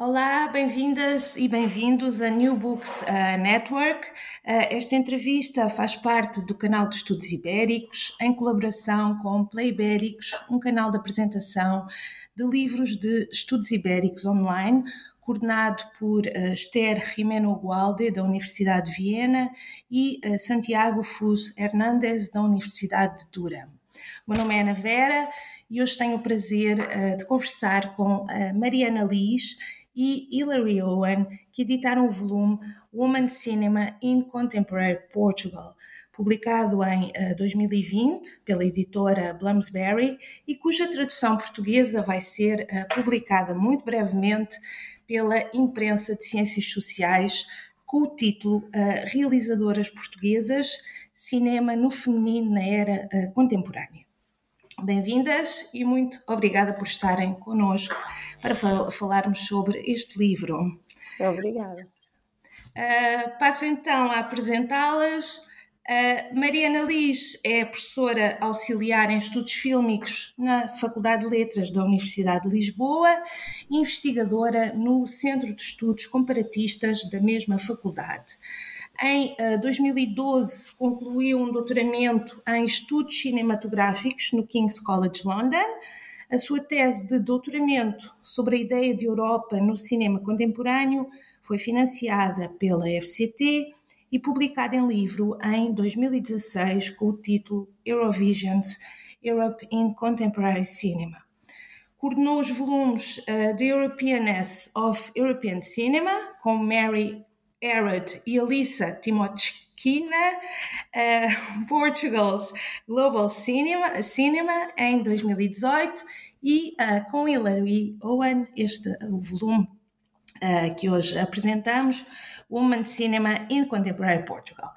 Olá, bem-vindas e bem-vindos a New Books uh, Network. Uh, esta entrevista faz parte do canal de Estudos Ibéricos, em colaboração com Play Ibéricos, um canal de apresentação de livros de estudos ibéricos online, coordenado por uh, Esther Jimeno Gualde, da Universidade de Viena, e Santiago Fus Hernández, da Universidade de Durham. O meu nome é Ana Vera e hoje tenho o prazer de conversar com Mariana Liz e Hilary Owen, que editaram o volume Woman Cinema in Contemporary Portugal, publicado em uh, 2020 pela editora Bloomsbury e cuja tradução portuguesa vai ser uh, publicada muito brevemente pela imprensa de ciências sociais com o título uh, Realizadoras Portuguesas, Cinema no Feminino na Era Contemporânea. Bem-vindas e muito obrigada por estarem connosco para fal falarmos sobre este livro. Obrigada. Uh, passo então a apresentá-las. Uh, Mariana Liz é professora auxiliar em estudos fílmicos na Faculdade de Letras da Universidade de Lisboa, investigadora no Centro de Estudos Comparatistas da mesma faculdade. Em uh, eh, 2012, concluiu um doutoramento em estudos cinematográficos no King's College London. A sua tese de doutoramento sobre a ideia de Europa no cinema contemporâneo foi financiada pela FCT e publicada em livro em 2016 com o título Eurovisions Europe in Contemporary Cinema. Coordenou os volumes uh, The Europeanness of European Cinema, com Mary Arad e Alissa Timochkina, uh, Portugal's Global Cinema, Cinema em 2018 e uh, com Hilary Owen, este o volume uh, que hoje apresentamos, Woman Cinema in Contemporary Portugal.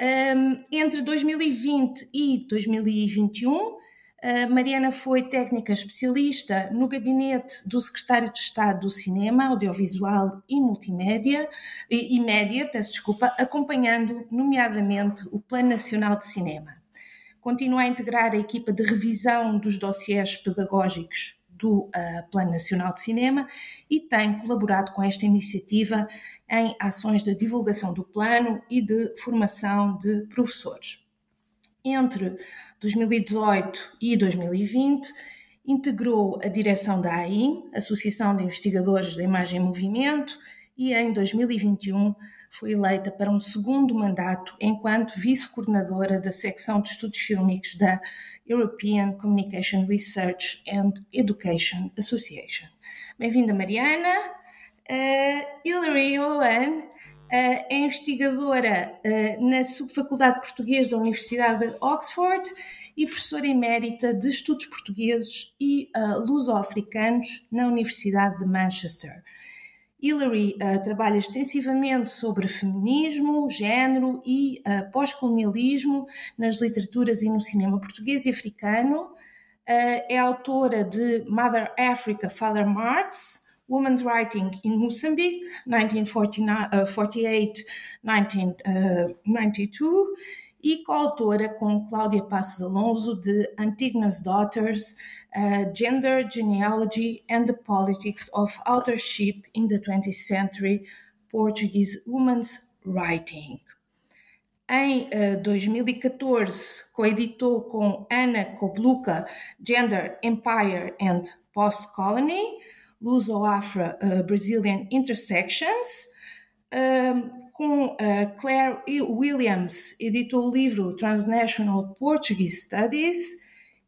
Um, entre 2020 e 2021, Mariana foi técnica especialista no gabinete do secretário de Estado do Cinema, Audiovisual e Multimédia e, e Média, peço desculpa, acompanhando nomeadamente o Plano Nacional de Cinema. Continua a integrar a equipa de revisão dos dossiês pedagógicos do uh, Plano Nacional de Cinema e tem colaborado com esta iniciativa em ações de divulgação do plano e de formação de professores. Entre 2018 e 2020, integrou a direção da AIM, Associação de Investigadores da Imagem em Movimento, e em 2021 foi eleita para um segundo mandato enquanto vice-coordenadora da secção de estudos fílmicos da European Communication Research and Education Association. Bem-vinda, Mariana. Uh, Hilary Owen é investigadora na Subfaculdade de Português da Universidade de Oxford e professora emérita de Estudos Portugueses e Luso-Africanos na Universidade de Manchester. Hilary uh, trabalha extensivamente sobre feminismo, género e uh, pós-colonialismo nas literaturas e no cinema português e africano. é autora de Mother Africa, Father Marx, Women's Writing in Mozambique, 1948-1992, e coautora com Cláudia Passos Alonso de Antigona's Daughters, uh, Gender, Genealogy and the Politics of Authorship in the 20th Century, Portuguese Women's Writing. Em uh, 2014, coeditou com Ana Kobluka Gender, Empire and Post-Colony, Luso-Afro-Brazilian Intersections. Um, com uh, Claire Williams, editou o livro Transnational Portuguese Studies,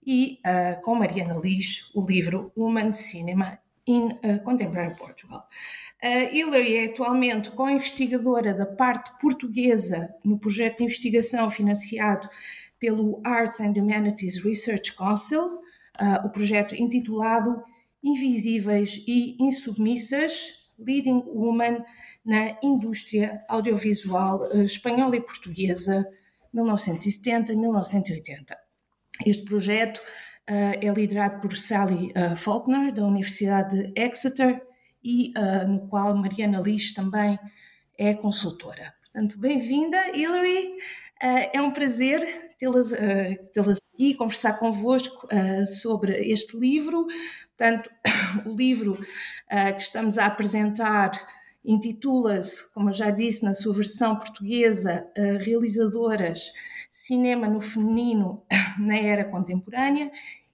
e uh, com Mariana Lis, o livro Woman Cinema in uh, Contemporary Portugal. Uh, Hillary é atualmente co-investigadora da parte portuguesa no projeto de investigação financiado pelo Arts and Humanities Research Council, o projeto intitulado Invisíveis e Insubmissas, Leading Woman na Indústria Audiovisual Espanhola e Portuguesa, 1970-1980. Este projeto uh, é liderado por Sally uh, Faulkner, da Universidade de Exeter, e uh, no qual Mariana Lis também é consultora. Portanto, bem-vinda, Hilary. é um prazer tê-las tê aqui, conversar convosco sobre este livro. Portanto, o livro que estamos a apresentar intitula-se, como eu já disse, na sua versão portuguesa, Realizadoras Cinema no Feminino na Era Contemporânea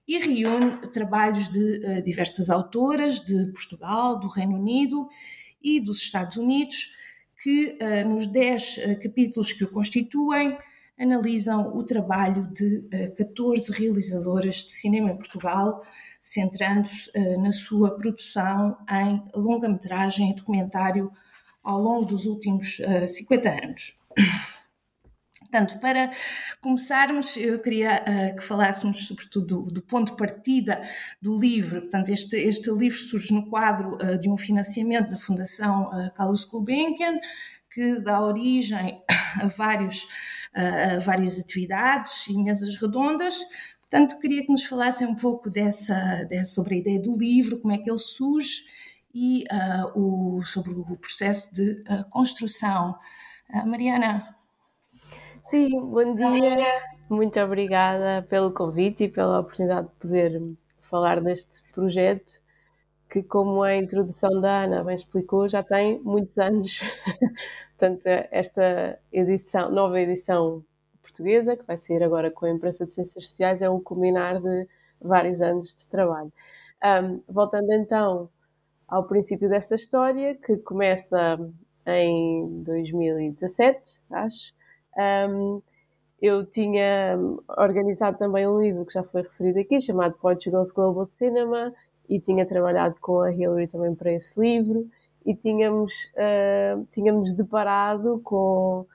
e reúne trabalhos de uh, diversas autoras de Portugal, do Reino Unido e dos Estados Unidos, que uh, nos dez uh, capítulos que o constituem analisam o trabalho de 14 realizadoras de cinema em Portugal, centrando-se na sua produção em longa-metragem e documentário ao longo dos últimos 50 anos. Portanto, para começarmos, eu queria uh, que falássemos sobretudo do, do, ponto de partida do livro. Portanto, este, este livro surge no quadro uh, de um financiamento da Fundação uh, Carlos Gulbenkian, que dá origem a, vários, a várias atividades e mesas redondas. Portanto, queria que nos falassem um pouco dessa, dessa, sobre a ideia do livro, como é que ele surge e o, sobre o processo de construção. Mariana, Sim, bom dia. Muito obrigada pelo convite e pela oportunidade de poder falar deste projeto que, como a introdução da Ana bem explicou, já tem muitos anos. Portanto, esta edição, nova edição portuguesa, que vai sair agora com a imprensa de Ciências Sociais, é o culminar de vários anos de trabalho. Um, voltando então ao princípio dessa história, que começa em 2017, acho, um, eu tinha organizado também um livro que já foi referido aqui, chamado Portugal's Global Cinema, e tinha trabalhado com a Hillary também para esse livro, e tínhamos, uh, tínhamos deparado com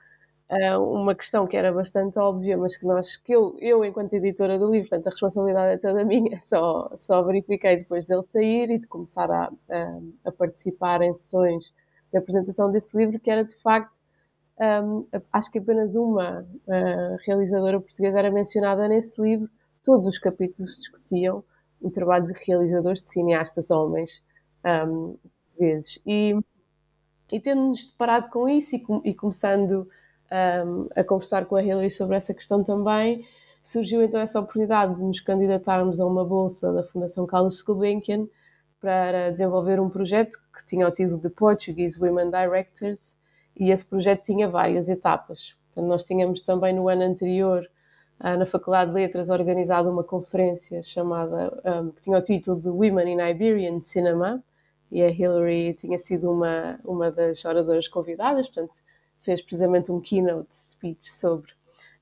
uh, uma questão que era bastante óbvia, mas que nós, que eu, eu enquanto editora do livro, portanto a responsabilidade é toda minha, só, só verifiquei depois dele sair e de começar a, a, a participar em sessões de apresentação desse livro, que era de facto um, acho que apenas uma uh, realizadora portuguesa era mencionada nesse livro. Todos os capítulos discutiam o trabalho de realizadores, de cineastas homens um, portugueses. E, e tendo-nos deparado com isso e, com, e começando um, a conversar com a Hillary sobre essa questão também, surgiu então essa oportunidade de nos candidatarmos a uma bolsa da Fundação Carlos Gulbenkian para desenvolver um projeto que tinha o título de Portuguese Women Directors e esse projeto tinha várias etapas. Portanto, nós tínhamos também no ano anterior, na Faculdade de Letras, organizado uma conferência chamada, um, que tinha o título de Women in Iberian Cinema, e a Hillary tinha sido uma, uma das oradoras convidadas, portanto, fez precisamente um keynote speech sobre,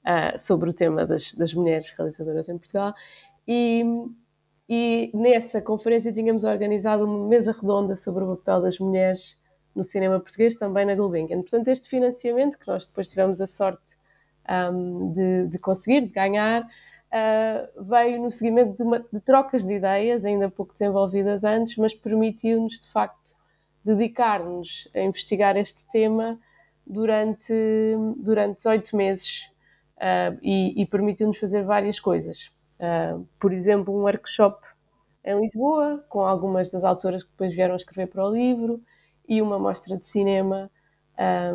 uh, sobre o tema das, das mulheres realizadoras em Portugal. E, e nessa conferência tínhamos organizado uma mesa redonda sobre o papel das mulheres no cinema português, também na Gulbenkian. Portanto, este financiamento, que nós depois tivemos a sorte um, de, de, conseguir, de ganhar, uh, veio no seguimento de, uma, de, trocas de ideias, ainda pouco desenvolvidas antes, mas permitiu-nos, de facto, dedicar-nos a investigar este tema durante, durante 18 meses uh, e, e permitiu-nos fazer várias coisas. uh, por exemplo, um workshop em Lisboa, com algumas das autoras que depois vieram escrever para o livro, e uma mostra de cinema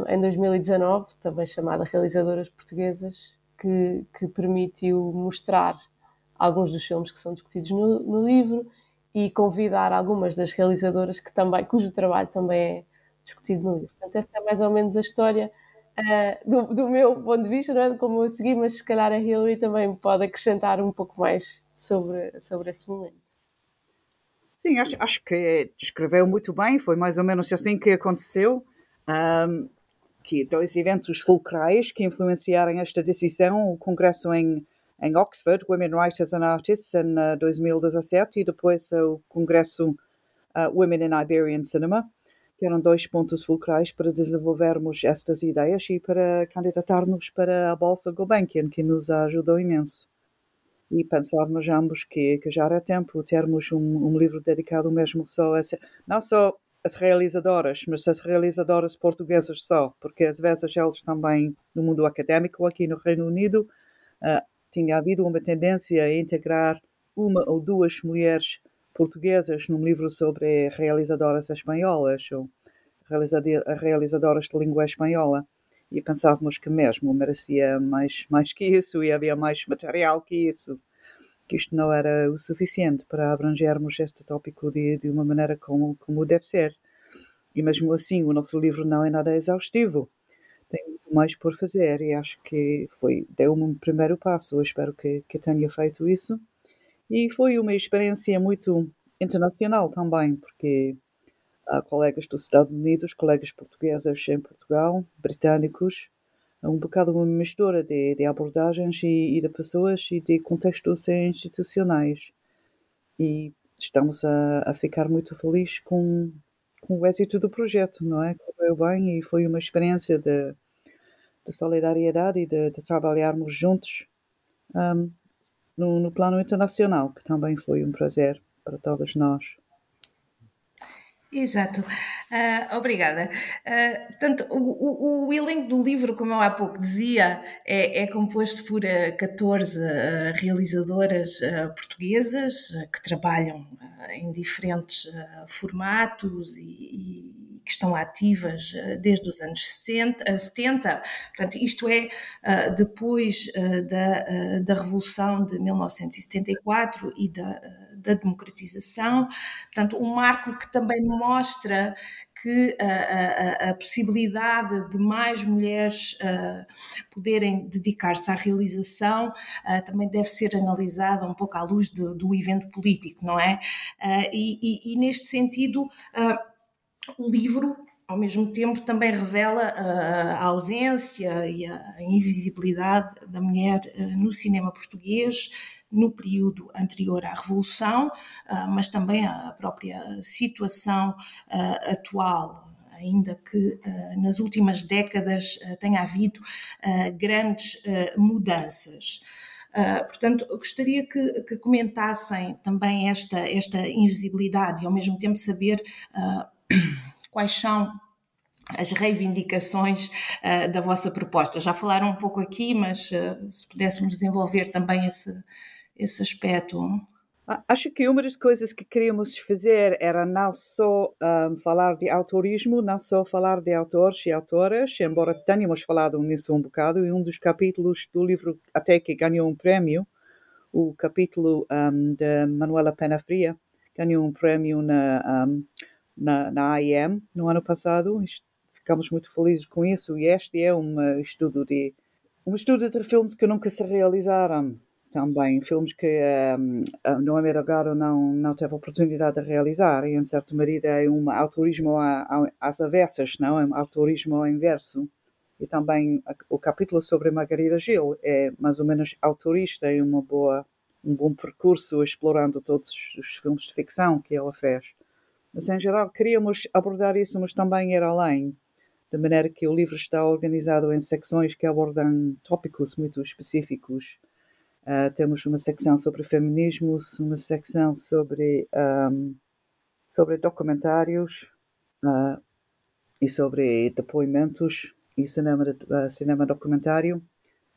em 2019, também chamada Realizadoras Portuguesas, que, que, permitiu mostrar alguns dos filmes que são discutidos no, no, livro e convidar algumas das realizadoras que também, cujo trabalho também é discutido no livro. Portanto, essa é mais ou menos a história uh, do, do, meu ponto de vista, não é como eu segui, mas se calhar a Hillary também pode acrescentar um pouco mais sobre, sobre esse momento. Sim, acho, acho que descreveu muito bem, foi mais ou menos assim que aconteceu. Um, que dois eventos fulcrais que influenciaram esta decisão, o congresso em, em Oxford, Women Writers and Artists, em uh, 2017, e depois o congresso uh, Women in Iberian Cinema, que eram dois pontos fulcrais para desenvolvermos estas ideias e para candidatarmos para a Bolsa Gulbenkian, que nos ajudou imenso. E pensávamos ambos que, que já era tempo termos um, um livro dedicado mesmo só a não só as realizadoras, mas as realizadoras portuguesas só, porque às vezes eles também, no mundo académico aqui no Reino Unido, uh, tinha havido uma tendência a integrar uma ou duas mulheres portuguesas num livro sobre realizadoras espanholas ou realizadoras de língua espanhola. E pensávamos que mesmo merecia mais, mais que isso e havia mais material que isso, que isto não era o suficiente para abrangermos este tópico de, de uma maneira como, como deve ser. E mesmo assim, o nosso livro não é nada exaustivo. Tem muito mais por fazer e acho que foi deu-me um primeiro passo. Eu espero que, que tenha feito isso. E foi uma experiência muito internacional também, porque Há colegas dos Estados Unidos, colegas portugueses em Portugal, britânicos, um bocado uma mistura de, de abordagens e, e, de pessoas e de contextos institucionais. E estamos a, a ficar muito felizes com, com o êxito do projeto, não é? Correu bem e foi uma experiência de, de solidariedade e de, de trabalharmos juntos um, no, no plano internacional, que também foi um prazer para todos nós. Exato. Uh, obrigada. Uh, portanto, o, o, o, elenco do livro, como eu há pouco dizia, é, é composto por uh, 14 realizadoras portuguesas que trabalham em diferentes formatos e, e que estão ativas desde os anos 60, 70. Portanto, isto é depois da, da Revolução de 1974 e da da democratização, portanto, um marco que também mostra que a, a, a, possibilidade de mais mulheres uh, poderem dedicar-se à realização uh, também deve ser analisada um pouco à luz do, do evento político, não é? Uh, e, e, e, neste sentido, o livro ao mesmo tempo também revela a ausência e a invisibilidade da mulher no cinema português no período anterior à Revolução, ah, mas também a própria situação ah, atual ainda que uh, nas últimas décadas uh, tenha havido uh, grandes mudanças. portanto, gostaria que, que, comentassem também esta, esta invisibilidade e ao mesmo tempo saber quais são as reivindicações da vossa proposta. Já falaram um pouco aqui, mas se pudéssemos desenvolver também esse, esse aspecto? Acho que uma das coisas que queríamos fazer era não só um, falar de autorismo, não só falar de autores e autoras, embora tenhamos falado nisso um bocado, e um dos capítulos do livro até que ganhou um prémio, o capítulo um, de Manuela Pena Fria, ganhou um prémio na, um, na, na AIM no ano passado. Ficamos muito felizes com isso, e este é um estudo de um estudo de filmes que nunca se realizaram também filmes que um, a Noemi Delgado não, não teve oportunidade de realizar e em certa medida é um autorismo às avessas, não é um autorismo ao inverso. E também o capítulo sobre Margarida Gil é mais ou menos autorista e uma boa, um bom percurso explorando todos os filmes de ficção que ela fez. Mas em geral queríamos abordar isso, mas também ir além, de maneira que o livro está organizado em secções que abordam tópicos muito específicos Uh, temos uma secção sobre feminismos, uma secção sobre, um, sobre documentários uh, e sobre depoimentos e cinema, uh, cinema documentário.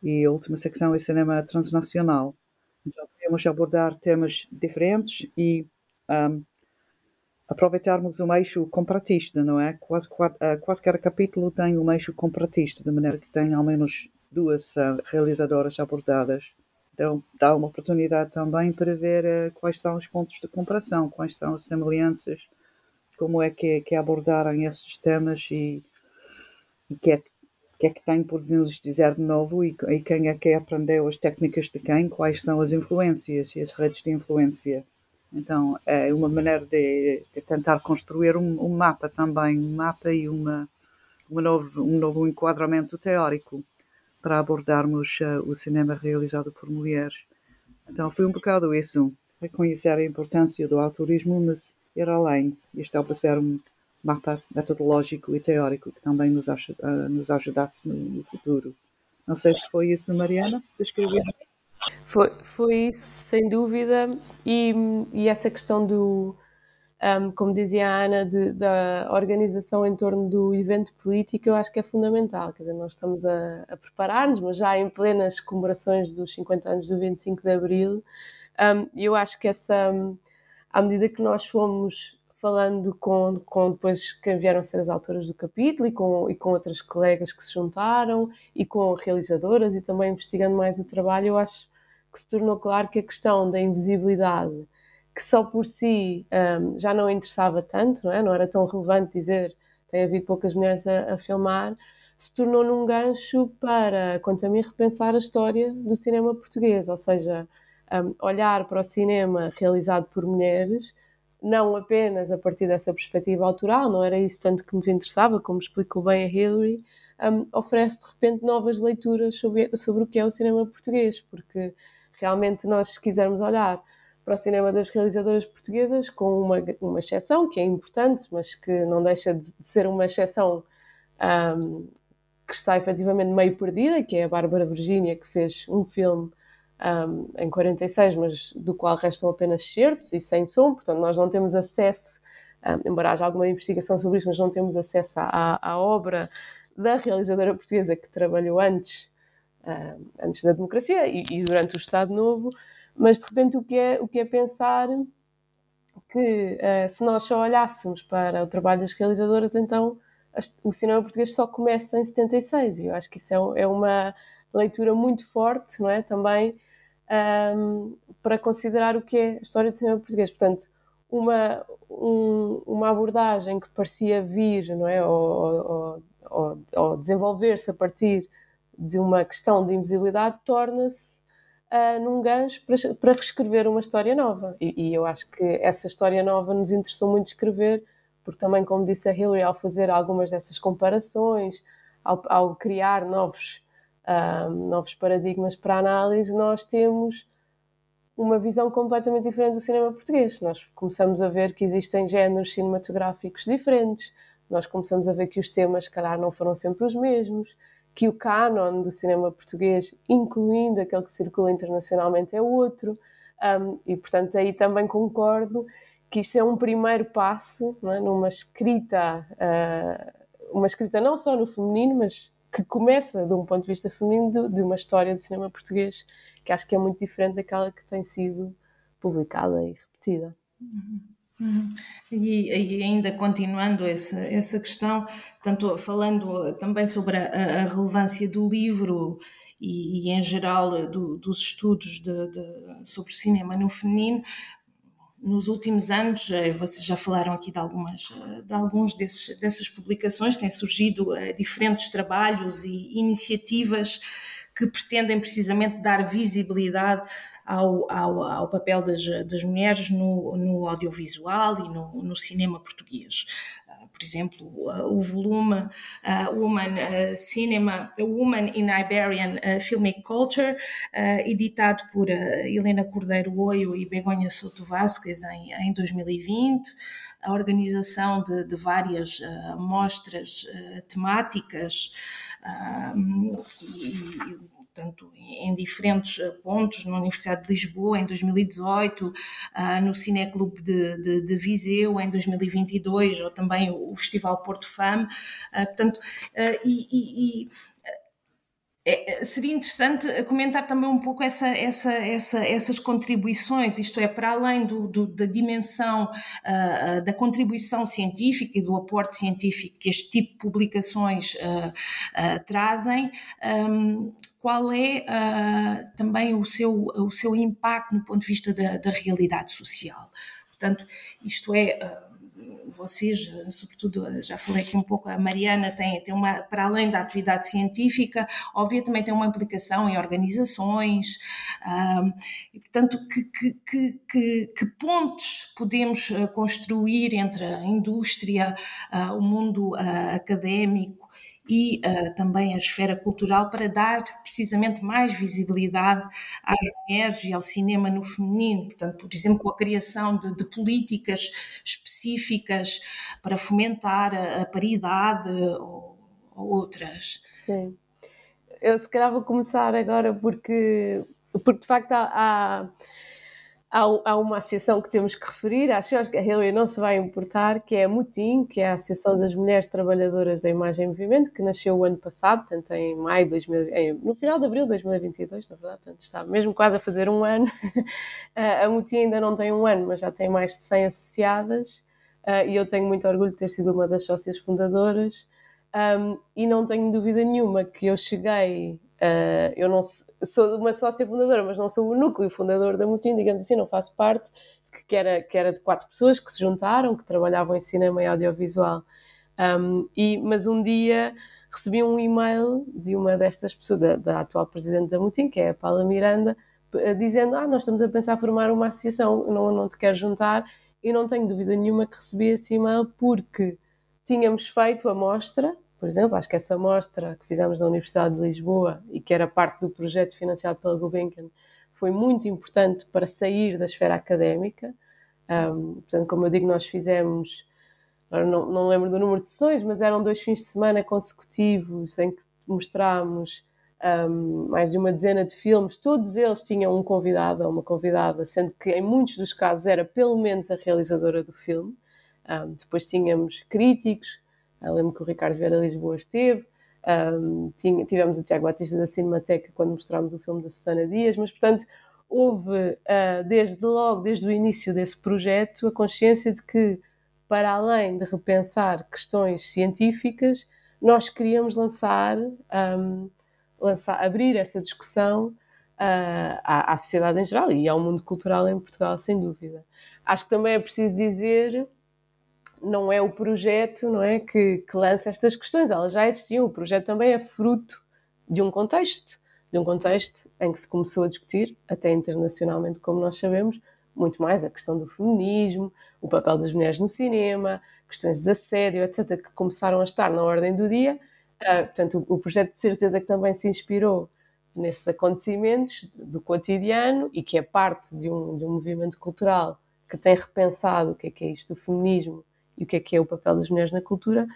E a última secção é cinema transnacional. Então, podemos abordar temas diferentes e um, aproveitarmos um eixo comparatista, não é? Quase, quase cada capítulo tem um eixo comparatista, de maneira que tem ao menos duas uh, realizadoras abordadas. Então, dá uma oportunidade também para ver uh, quais são os pontos de comparação, quais são as semelhanças, como é que, que abordaram esses temas e o que, é, que é que tem por nos dizer de novo e, e quem é que aprendeu as técnicas de quem, quais são as influências e as redes de influência. Então, é uma maneira de, de tentar construir um, um, mapa também, um mapa e uma, uma novo, um novo enquadramento teórico para abordarmos uh, o cinema realizado por mulheres. Então, foi um bocado isso, reconhecer a importância do autorismo, mas ir além e estabelecer um mapa metodológico e teórico que também nos, uh, nos ajudasse no, no, futuro. Não sei se foi isso, Mariana, descrever. Foi, foi isso, sem dúvida, e, e essa questão do, um, como dizia a Ana, de, da organização em torno do evento político, eu acho que é fundamental. Quer dizer, nós estamos a, a preparar-nos, mas já em plenas comemorações dos 50 anos do 25 de Abril, um, eu acho que essa, à medida que nós fomos falando com, com depois quem vieram ser as autoras do capítulo e com, e com outras colegas que se juntaram e com realizadoras e também investigando mais o trabalho, eu acho que se tornou claro que a questão da invisibilidade, que só por si um, já não interessava tanto, não, é? não era tão relevante dizer tem havido poucas mulheres a, a filmar, se tornou num gancho para, quanto a mim, repensar a história do cinema português, ou seja, um, olhar para o cinema realizado por mulheres não apenas a partir dessa perspectiva autoral, não era isso tanto que nos interessava, como explicou bem a Hillary, um, oferece de repente novas leituras sobre, sobre o que é o cinema português, porque realmente nós, se quisermos olhar para o cinema das realizadoras portuguesas, com uma, uma exceção que é importante, mas que não deixa de ser uma exceção um, que está efetivamente meio perdida, que é a Bárbara Virgínia, que fez um filme um, em 46, mas do qual restam apenas certos e sem som, portanto nós não temos acesso, um, embora haja alguma investigação sobre isso, mas não temos acesso à, à obra da realizadora portuguesa que trabalhou antes, antes da democracia e, e, durante o Estado Novo, mas de repente o que é, o que é pensar que uh, se nós só olhássemos para o trabalho das realizadoras, então o cinema português só começa em 76 e eu acho que isso é, é uma leitura muito forte, não é? Também um, para considerar o que é a história do cinema português. Portanto, uma, um, uma abordagem que parecia vir, não é? Ou, ou, ou, ou desenvolver-se a partir de uma questão de invisibilidade torna-se uh, num gancho para, para reescrever uma história nova. E, e, eu acho que essa história nova nos interessou muito escrever, porque também, como disse a Hillary, ao fazer algumas dessas comparações, ao, ao criar novos um, novos paradigmas para análise, nós temos uma visão completamente diferente do cinema português. Nós começamos a ver que existem géneros cinematográficos diferentes, nós começamos a ver que os temas, se calhar, não foram sempre os mesmos, que o canon do cinema português, incluindo aquele que circula internacionalmente, é outro. Um, e, portanto, aí também concordo que isto é um primeiro passo é? numa escrita, uh, uma escrita não só no feminino, mas que começa de um ponto de vista feminino de, de, uma história do cinema português que acho que é muito diferente daquela que tem sido publicada e repetida. Uhum. Uhum. E, e, ainda continuando essa, essa questão, tanto falando também sobre a, a relevância do livro e, e em geral do, dos estudos de, de, sobre cinema no feminino, nos últimos anos, eh, vocês já falaram aqui de, algumas, eh, de alguns desses, dessas publicações, têm surgido eh, diferentes trabalhos e iniciativas que pretendem precisamente dar visibilidade ao, ao, ao papel das, das mulheres no, no, audiovisual e no, no cinema português por exemplo, o volume uh, Woman Cinema, Woman in Iberian Filmic Culture, editado por Helena Cordeiro Oio e Begonha Souto Vasquez em, em 2020 a organização de, de várias uh, mostras uh, temáticas uh, e, portanto, em diferentes eh, pontos, na Universidade de Lisboa em 2018, ah, no Cineclube de, de, de Viseu em 2022, ou também o Festival Porto Fam, ah, portanto, ah, e, e é, seria interessante comentar também um pouco essa, essa, essa, essas contribuições, isto é, para além do, do, da dimensão uh, da contribuição científica e do aporte científico que este tipo de publicações uh, uh, trazem, um, qual é também o seu, o seu impacto no ponto de vista da, da realidade social? Portanto, isto é vocês, sobretudo, já falei aqui um pouco, a Mariana tem, tem uma, para além da atividade científica, óbvio, também tem uma implicação em organizações, um, e portanto, que, que, que, que, pontos podemos construir entre a indústria, uh, o mundo uh, académico, e uh, também a esfera cultural para dar precisamente mais visibilidade às mulheres e ao cinema no feminino. Portanto, por exemplo, com a criação de, de políticas específicas para fomentar a, a paridade ou, ou outras. Sim. Eu se calhar vou começar agora porque, porque de facto há, há há, uma associação que temos que referir, acho, que a Hillary não se vai importar, que é a MUTIM, que é a Associação das Mulheres Trabalhadoras da Imagem e Movimento, que nasceu o ano passado, portanto em maio de 2000, no final de abril de 2022, na verdade, portanto está mesmo quase a fazer um ano. a MUTIM ainda não tem um ano, mas já tem mais de 100 associadas, uh, e eu tenho muito orgulho de ter sido uma das sócias fundadoras, e não tenho dúvida nenhuma que eu cheguei Uh, eu não sou uma sócia fundadora, mas não sou o núcleo fundador da Mutim, digamos assim, não faço parte, que era, que era de quatro pessoas que se juntaram, que trabalhavam em cinema e audiovisual. Um, e, mas um dia recebi um e-mail de uma destas pessoas, da, da atual presidente da Mutim, que é a Paula Miranda, dizendo: Ah, nós estamos a pensar formar uma associação, não, não te quero juntar. E não tenho dúvida nenhuma que recebi esse e-mail porque tínhamos feito a mostra por exemplo, acho que essa mostra que fizemos na Universidade de Lisboa e que era parte do projeto financiado pela Gulbenkian foi muito importante para sair da esfera académica. Um, portanto, como eu digo, nós fizemos, agora não, não lembro do número de sessões, mas eram dois fins de semana consecutivos em que mostrámos um, mais de uma dezena de filmes. Todos eles tinham um convidado ou uma convidada, sendo que em muitos dos casos era pelo menos a realizadora do filme. Um, depois tínhamos críticos, eu lembro que o Ricardo Vieira Lisboa esteve, um, tinha, tivemos o Tiago Batista da Cinemateca quando mostrámos o filme da Susana Dias, mas portanto houve uh, desde logo, desde o início desse projeto, a consciência de que para além de repensar questões científicas, nós queríamos lançar, um, lançar abrir essa discussão uh, à, à sociedade em geral e ao mundo cultural em Portugal, sem dúvida. Acho que também é preciso dizer não é o projeto não é, que, que lança estas questões, elas já existiam. O projeto também é fruto de um contexto, de um contexto em que se começou a discutir, até internacionalmente, como nós sabemos, muito mais a questão do feminismo, o papel das mulheres no cinema, questões de assédio, etc., que começaram a estar na ordem do dia. Uh, portanto, o, o projeto de certeza que também se inspirou nesses acontecimentos do cotidiano e que é parte de um, de um movimento cultural que tem repensado o que é que é isto do feminismo e o que é que é o papel das mulheres na cultura.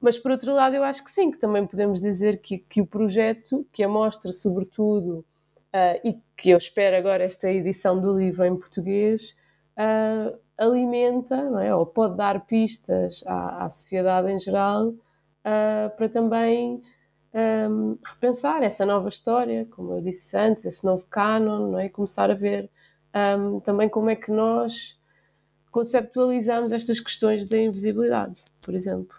Mas, por outro lado, eu acho que sim, que também podemos dizer que, que o projeto, que a mostra, sobretudo, uh, e que eu espero agora esta edição do livro em português, uh, alimenta, não é? ou pode dar pistas à, à sociedade em geral uh, para também um, repensar essa nova história, como eu disse antes, esse novo canon, não é? E começar a ver um, também como é que nós conceptualizamos estas questões da invisibilidade, por exemplo.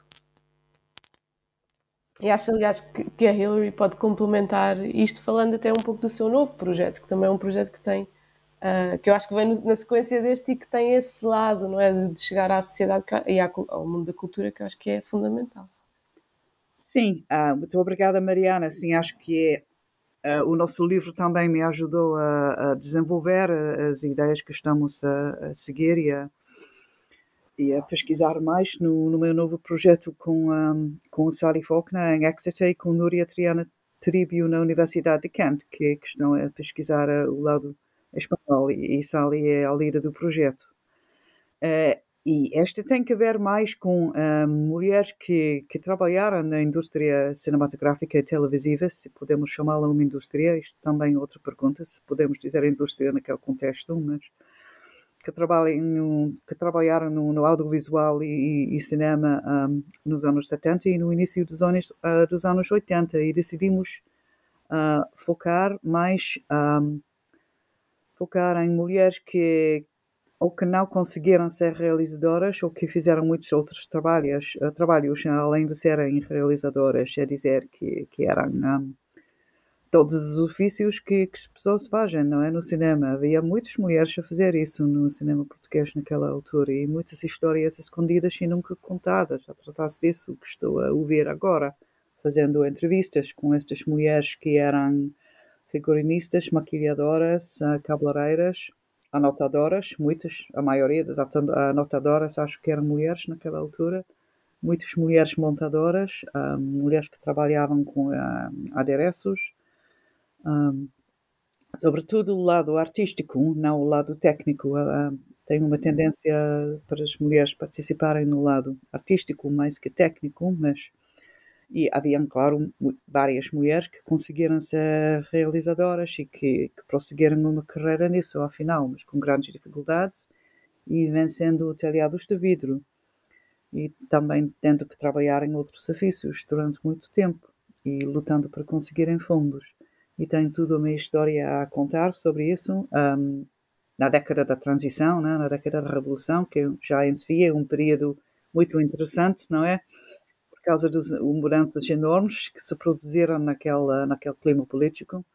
E acho, aliás, que, a Hillary pode complementar isto falando até um pouco do seu novo projeto, que também é um projeto que tem, uh, que eu acho que vem na sequência deste e que tem esse lado, não é? De chegar à sociedade e ao mundo da cultura, que eu acho que é fundamental. Sim, uh, muito obrigada, Mariana. Sim, acho que é, uh, o nosso livro também me ajudou a, a desenvolver as ideias que estamos a, a seguir e a, e a pesquisar mais no, no meu novo projeto com, um, com Sally Faulkner em Exeter e com Núria Triana Tribio na Universidade de Kent, que, que estão a pesquisar uh, o lado espanhol e, e Sally é a líder do projeto. Uh, e esta tem que ver mais com um, mulheres que, que trabalharam na indústria cinematográfica e televisiva, se podemos chamá-la uma indústria, isto também é outra pergunta, se podemos dizer indústria naquele contexto, mas que, que trabalharam no, no audiovisual e, e cinema um, nos anos 70 e no início dos anos, uh, dos anos 80 e decidimos uh, focar mais um, focar em mulheres que ou que não conseguiram ser realizadoras ou que fizeram muitos outros trabalhos, uh, trabalhos além de serem realizadoras, é dizer que, que eram um, todos os ofícios que, que as pessoas fazem, não é? No cinema. Havia muitas mulheres a fazer isso no cinema português naquela altura e muitas histórias escondidas e nunca contadas. A tratar-se disso que estou a ouvir agora, fazendo entrevistas com estas mulheres que eram figurinistas, maquilhadoras, ah, cabeleireiras, anotadoras, muitas, a maioria das anotadoras acho que eram mulheres naquela altura, muitas mulheres montadoras, ah, mulheres que trabalhavam com uh, adereços, um, sobretudo o lado artístico, não o lado técnico. Uh, tem uma tendência para as mulheres participarem no lado artístico mais que técnico, mas e havia, claro, várias mulheres que conseguiram ser realizadoras e que, que prosseguiram uma carreira nisso, ao final, mas com grandes dificuldades e vencendo telhados de vidro. E também tendo que trabalhar em outros ofícios durante muito tempo e lutando para conseguirem fundos e tem tudo uma história a contar sobre isso. Um, na década da transição, né? na década da revolução, que já em si é um período muito interessante, não é? Por causa das mudanças enormes que se produziram naquela, naquele clima político.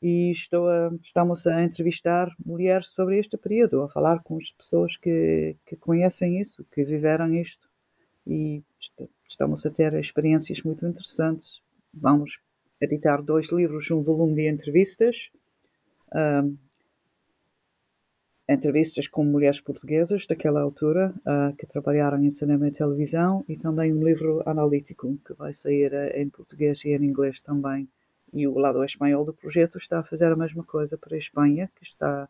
E estou a, estamos a entrevistar mulheres sobre este período, a falar com as pessoas que, que conhecem isso, que viveram isto. E estamos a ter experiências muito interessantes. Vamos editar dois livros, um volume de entrevistas, um, entrevistas com mulheres portuguesas daquela altura uh, que trabalharam em cinema e televisão e também um livro analítico que vai sair uh, em português e em inglês também. E o lado espanhol do projeto está a fazer a mesma coisa para a Espanha, que está,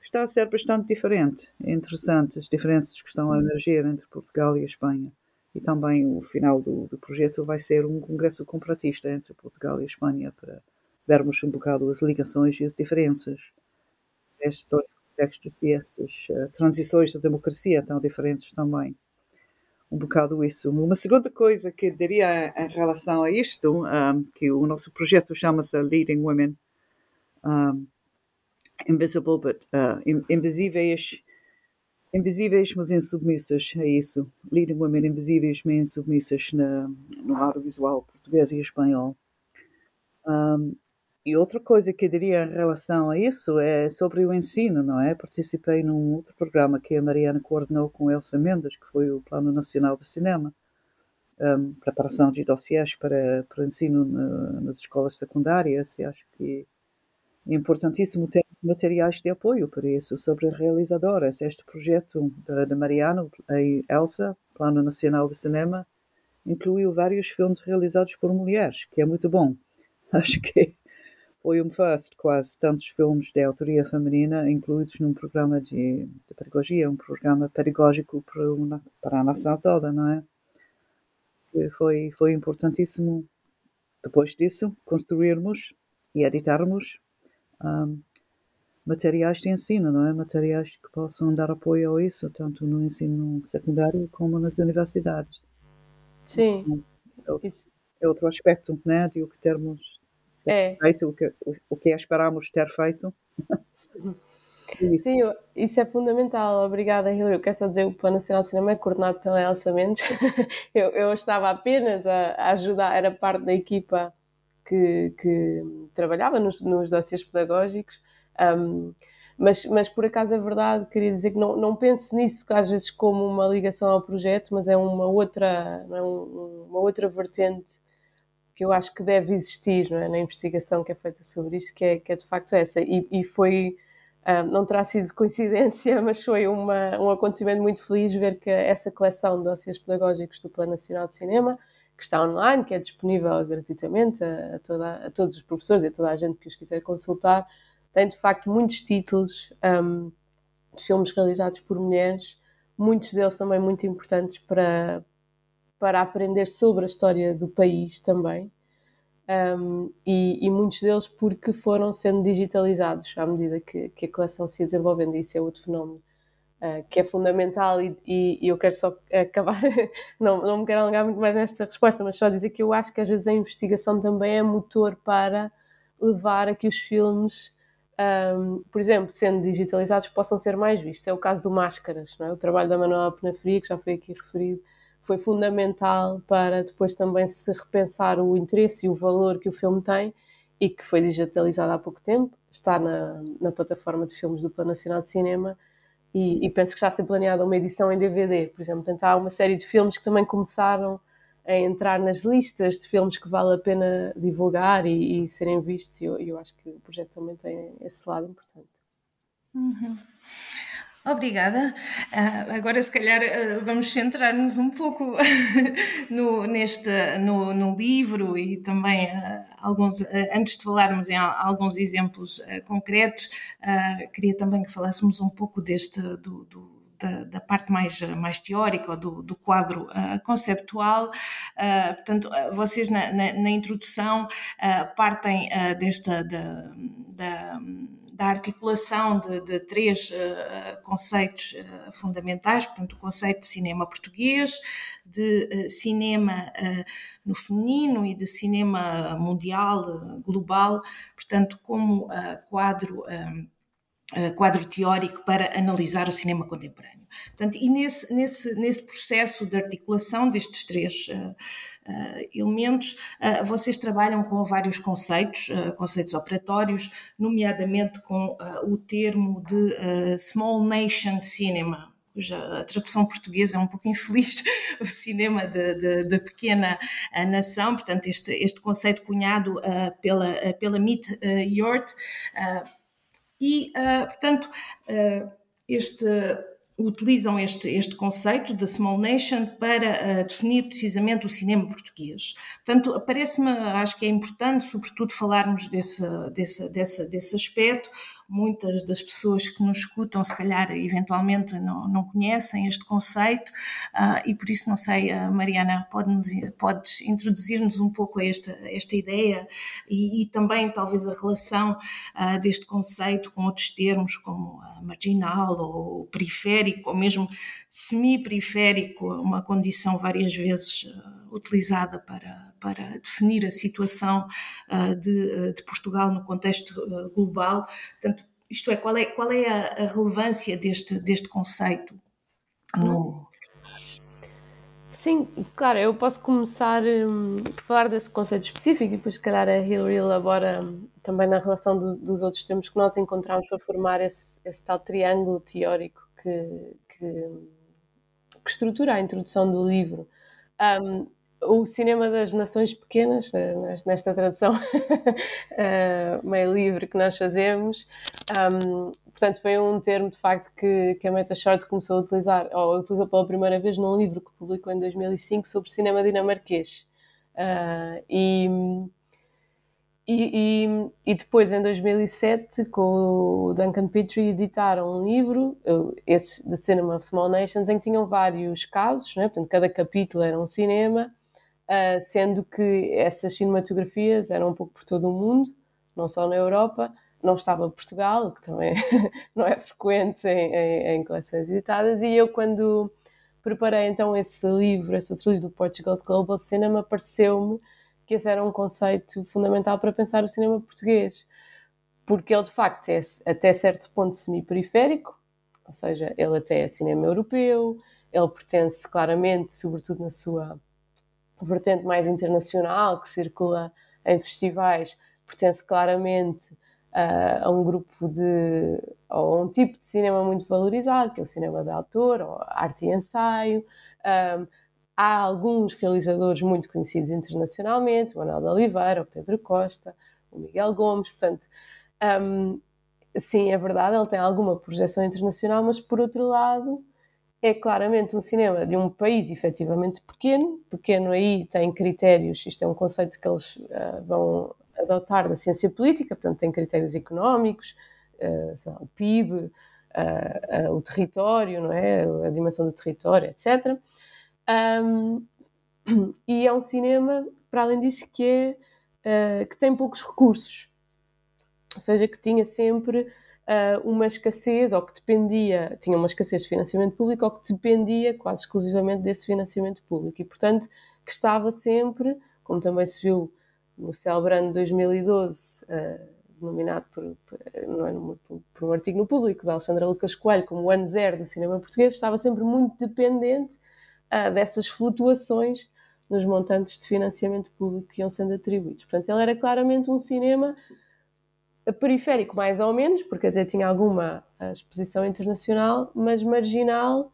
está a ser bastante diferente. Interessante as diferenças que estão a emergir entre Portugal e a Espanha e também o final do, do, projeto vai ser um congresso comparatista entre Portugal e Espanha para vermos um bocado as ligações e as diferenças estes dois contextos e estas uh, transições da democracia tão diferentes também. Um bocado isso. Uma segunda coisa que diria em relação a isto, um, que o nosso projeto chama-se Leading Women um, Invisible but uh, Invisíveis invisíveis, mas insubmissas, é isso. Leading Women Invisíveis, mas insubmissas na, no audiovisual português e espanhol. Um, e outra coisa que eu diria em relação a isso é sobre o ensino, não é? Participei num outro programa que a Mariana coordenou com Elsa Mendes, que foi o Plano Nacional de Cinema, um, preparação de dossiês para, para ensino na, nas escolas secundárias, e acho que importantíssimo ter materiais de apoio para isso, sobre realizadoras. Este projeto de, Mariano e Elsa, Plano Nacional de Cinema, incluiu vários filmes realizados por mulheres, que é muito bom. Acho que foi um first, quase, tantos filmes de autoria feminina incluídos num programa de, de pedagogia, um programa pedagógico para, uma, para a nação toda, não é? Que foi, foi importantíssimo, depois disso, construirmos e editarmos um, materiais de ensino, não é? Materiais que possam dar apoio a isso, tanto no ensino secundário como nas universidades. Sim. Então, é, outro, é outro aspecto, né, de o que termos é. feito, o que, o, o que esperamos ter feito. Isso. Sim, isso é fundamental. Obrigada, Hilary. Eu quero só dizer que o Plano Nacional de Cinema é coordenado pela Elsa Mendes. eu, eu estava apenas a, a, ajudar, era parte da equipa que, que trabalhava nos, nos dossiês pedagógicos. Um, mas, mas por acaso é verdade, queria dizer que não, não pense nisso às vezes como uma ligação ao projeto, mas é uma outra, é um, uma outra vertente que eu acho que deve existir é? na investigação que é feita sobre isto, que é, que é de facto essa. E, e foi, não terá sido coincidência, mas foi uma, um acontecimento muito feliz ver que essa coleção de dossiês pedagógicos do Plano Nacional de Cinema que está online, que é disponível gratuitamente a, toda, a, todos os professores e a toda a gente que os quiser consultar. Tem de facto muitos títulos um, de filmes realizados por mulheres, muitos deles também muito importantes para, para aprender sobre a história do país também. Um, e, e, muitos deles porque foram sendo digitalizados à medida que, que, a coleção se ia desenvolvendo, e isso é outro fenómeno uh, que é fundamental e, e, eu quero só acabar, não, não me quero alongar muito mais nesta resposta, mas só dizer que eu acho que às vezes a investigação também é motor para levar a que os filmes, um, por exemplo, sendo digitalizados, possam ser mais vistos. É o caso do Máscaras, não é? o trabalho da Manuela Penafria, que já foi aqui referido, foi fundamental para depois também se repensar o interesse e o valor que o filme tem e que foi digitalizado há pouco tempo, está na, na plataforma de filmes do Plano Nacional de Cinema e, e, penso que está a ser planeada uma edição em DVD, por exemplo. Portanto, há uma série de filmes que também começaram a entrar nas listas de filmes que vale a pena divulgar e, e serem vistos, e eu, eu, acho que o projeto também tem esse lado importante. Uhum. Obrigada. Uh, agora, se calhar, uh, vamos centrar-nos um pouco no, neste, no, no, livro e também uh, alguns, antes de falarmos em alguns exemplos concretos, queria também que falássemos um pouco deste do, do da, da, parte mais, mais teórica, do, do quadro uh, conceptual. Uh, portanto, vocês na, na, na introdução uh, partem desta da, da da articulação de, de três uh, conceitos uh, fundamentais, portanto, o conceito de cinema português, de uh, cinema no feminino e de cinema mundial, global, portanto, como quadro quadro teórico para analisar o cinema contemporâneo. Portanto, e nesse, nesse, nesse processo de articulação destes três uh, uh, elementos, uh, vocês trabalham com vários conceitos, conceitos operatórios, nomeadamente com o termo de Small Nation Cinema, cuja tradução portuguesa é um pouco infeliz, o cinema de pequena nação, portanto, este, este conceito cunhado pela, pela Meet Yort e, uh, portanto, uh, este, utilizam este, este conceito da small nation para uh, definir precisamente o cinema português. Portanto, parece-me, acho que é importante, sobretudo, falarmos desse, desse, desse, desse aspecto, muitas das pessoas que nos escutam, se calhar, eventualmente não, não conhecem este conceito uh, e por isso, não sei, uh, Mariana, pode-nos, podes introduzir-nos um pouco a esta, esta ideia e, e também, talvez, a relação uh, deste conceito com outros termos como marginal ou periférico ou mesmo semi-periférico, uma condição várias vezes utilizada para, para definir a situação uh, de, ah, de, Portugal no contexto uh, global. Portanto, isto é, qual é, qual é a, a relevância deste, deste conceito no, Sim, claro, eu posso começar um, falar desse conceito específico e depois, se calhar, a Hillary elabora um, também na relação do, dos outros termos que nós encontramos para formar esse, esse tal triângulo teórico que, que, que, estrutura a introdução do livro. Um, o cinema das nações pequenas, eh, nesta tradução eh, meio livre que nós fazemos. Um, portanto, foi um termo de facto que, que a Meta Short começou a utilizar, ou utilizou pela primeira vez num livro que publicou em 2005 sobre cinema dinamarquês. Uh, e, e, e, e, depois, em 2007, com o Duncan Petrie, editaram um livro, esse The Cinema of Small Nations, em que tinham vários casos, né? portanto, cada capítulo era um cinema, uh, sendo que essas cinematografias eram um pouco por todo o mundo, não só na Europa, não estava Portugal, que também não é frequente em, em, em, coleções editadas, e eu quando preparei então esse livro, esse outro livro do Portugal's Global Cinema, pareceu-me que esse era um conceito fundamental para pensar o cinema português, porque ele de facto é até certo ponto semi-periférico, ou seja, ele até é cinema europeu, ele pertence claramente, sobretudo na sua vertente mais internacional que circula em festivais pertence claramente uh, a um grupo de ou a um tipo de cinema muito valorizado que é o cinema de autor ou arte e ensaio. Um, há alguns realizadores muito conhecidos internacionalmente o Manuel de Oliveira, o Pedro Costa o Miguel Gomes, portanto um, sim, é verdade, ele tem alguma projeção internacional, mas por outro lado é claramente um cinema de um país efetivamente pequeno. Pequeno aí tem critérios, isto é um conceito que eles uh, vão adotar da ciência política, portanto, tem critérios económicos, uh, o PIB, uh, o território, não é? a dimensão do território, etc. Um, e é um cinema, para além disso, que, é, que tem poucos recursos, ou seja, que tinha sempre uh, uma escassez, ou que dependia, tinha uma escassez de financiamento público, ou que dependia quase exclusivamente desse financiamento público. E, portanto, que estava sempre, como também se viu no celebrando 2012, uh, denominado por, por, não é, por, um artigo no público da Alexandra Lucas Coelho como o ano zero do cinema português, estava sempre muito dependente uh, dessas flutuações nos montantes de financiamento público que iam sendo atribuídos. Portanto, ele era claramente um cinema periférico, mais ou menos, porque até tinha alguma ah, exposição internacional, mas marginal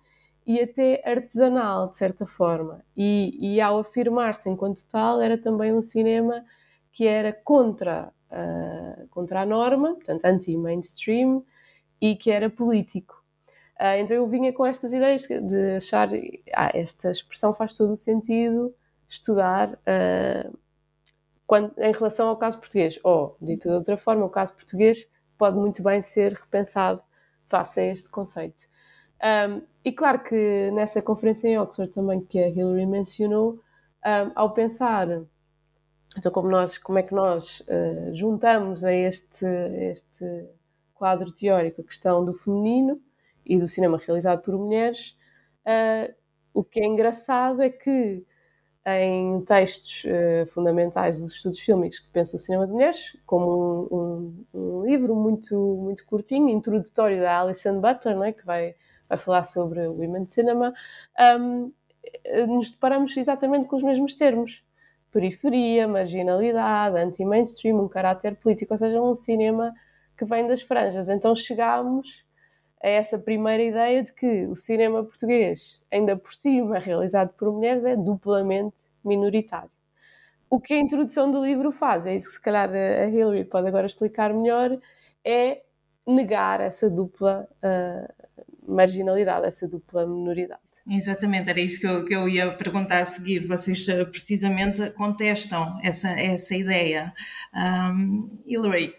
e até artesanal, de certa forma. E, e ao afirmar-se enquanto tal, era também um cinema que era contra, uh, contra a norma, portanto, anti-mainstream, e que era político. Uh, então eu vinha com estas ideias de achar, ah, esta expressão faz todo o sentido estudar uh, quando, em relação ao caso português. Ou, dito de outra forma, o caso português pode muito bem ser repensado face a este conceito. Um, e claro que nessa conferência em Oxford também que a Hillary mencionou, um, ao pensar então como, nós, como é que nós uh, juntamos a este, este quadro teórico a questão do feminino e do cinema realizado por mulheres, uh, o que é engraçado é que em textos uh, fundamentais dos estudos fílmicos que pensam o cinema de mulheres, como um, um, um, livro muito, muito curtinho, introdutório da Alison Butler, né, que vai, vai falar sobre o Women Cinema, um, nos deparamos exatamente com os mesmos termos. Periferia, marginalidade, anti-mainstream, um caráter político, ou seja, um cinema que vem das franjas. Então chegámos a essa primeira ideia de que o cinema português, ainda por cima realizado por mulheres, é duplamente minoritário. O que a introdução do livro faz, é isso que se calhar a Hillary pode agora explicar melhor, é negar essa dupla uh, marginalidade, essa dupla minoridade. Exatamente, era isso que eu, que eu ia perguntar a seguir. Vocês uh, precisamente contestam essa, essa ideia. Um, Hillary,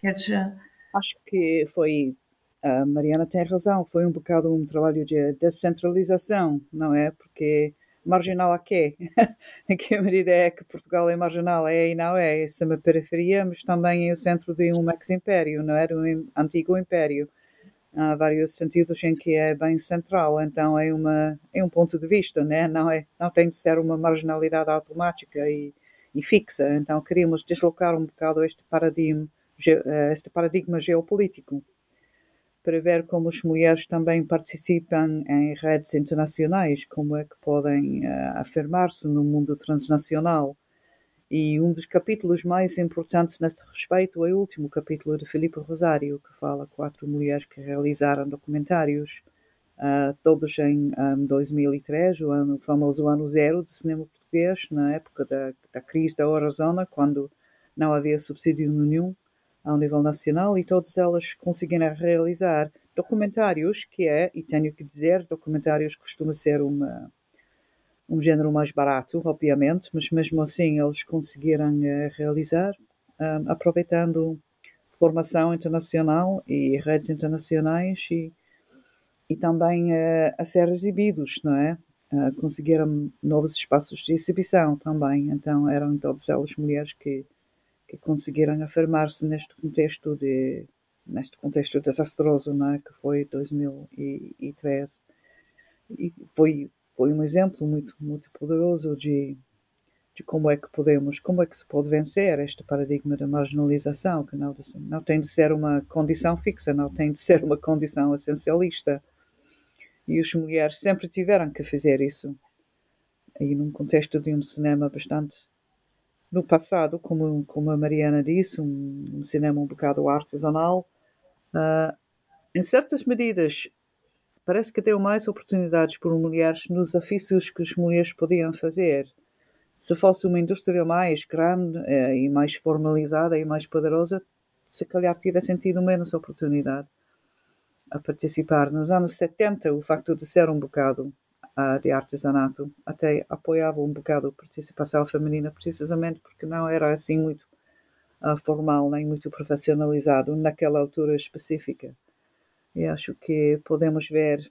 queres. Uh, Acho que foi a Mariana tem razão, foi um bocado um trabalho de descentralização, não é? Porque marginal a quê? em que medida é que Portugal é marginal? É e não é. é uma periferia, mas também é o centro de um ex-império, não é? De um antigo império. Há vários sentidos em que é bem central, então é, uma, é um ponto de vista, né? não, é, não tem de ser uma marginalidade automática e, e fixa. Então queríamos deslocar um bocado este paradigma, eh, este paradigma geopolítico para ver como as mulheres também participam em redes internacionais, como é que podem uh, afirmar-se no mundo transnacional. E um dos capítulos mais importantes neste respeito é o último capítulo de Felipe Rosário, que fala quatro mulheres que realizaram documentários, uh, todos em um, 2003, o, ano, famoso ano zero do cinema português, na época da, da crise da Eurozona, quando não havia subsídio nenhum ao nível nacional e todas elas conseguiram realizar documentários, que é, e tenho que dizer, documentários costuma ser uma, um género mais barato, obviamente, mas mesmo assim eles conseguiram uh, realizar, um, eh, aproveitando formação internacional e redes internacionais e, e também uh, a ser exibidos, não é? Uh, conseguiram novos espaços de exibição também, então eram todas elas mulheres que que conseguiram afirmar-se neste contexto de neste contexto desastroso não é? que foi 2013 e foi foi um exemplo muito muito poderoso de de como é que podemos como é que se pode vencer este paradigma da marginalização que não não tem de ser uma condição fixa não tem de ser uma condição essencialista. E as mulheres sempre tiveram que fazer isso. E num contexto de um cinema bastante no passado, como, como a Mariana disse, um, um cinema um bocado artesanal, uh, em certas medidas parece que deu mais oportunidades por mulheres nos ofícios que as mulheres podiam fazer. Se fosse uma indústria mais grande uh, e mais formalizada e mais poderosa, se calhar tivessem tido menos oportunidade a participar. Nos anos 70, o facto de ser um bocado uh, de artesanato. Até apoiava um bocado a participação feminina, precisamente porque não era assim muito uh, formal nem muito profissionalizado naquela altura específica. E acho que podemos ver,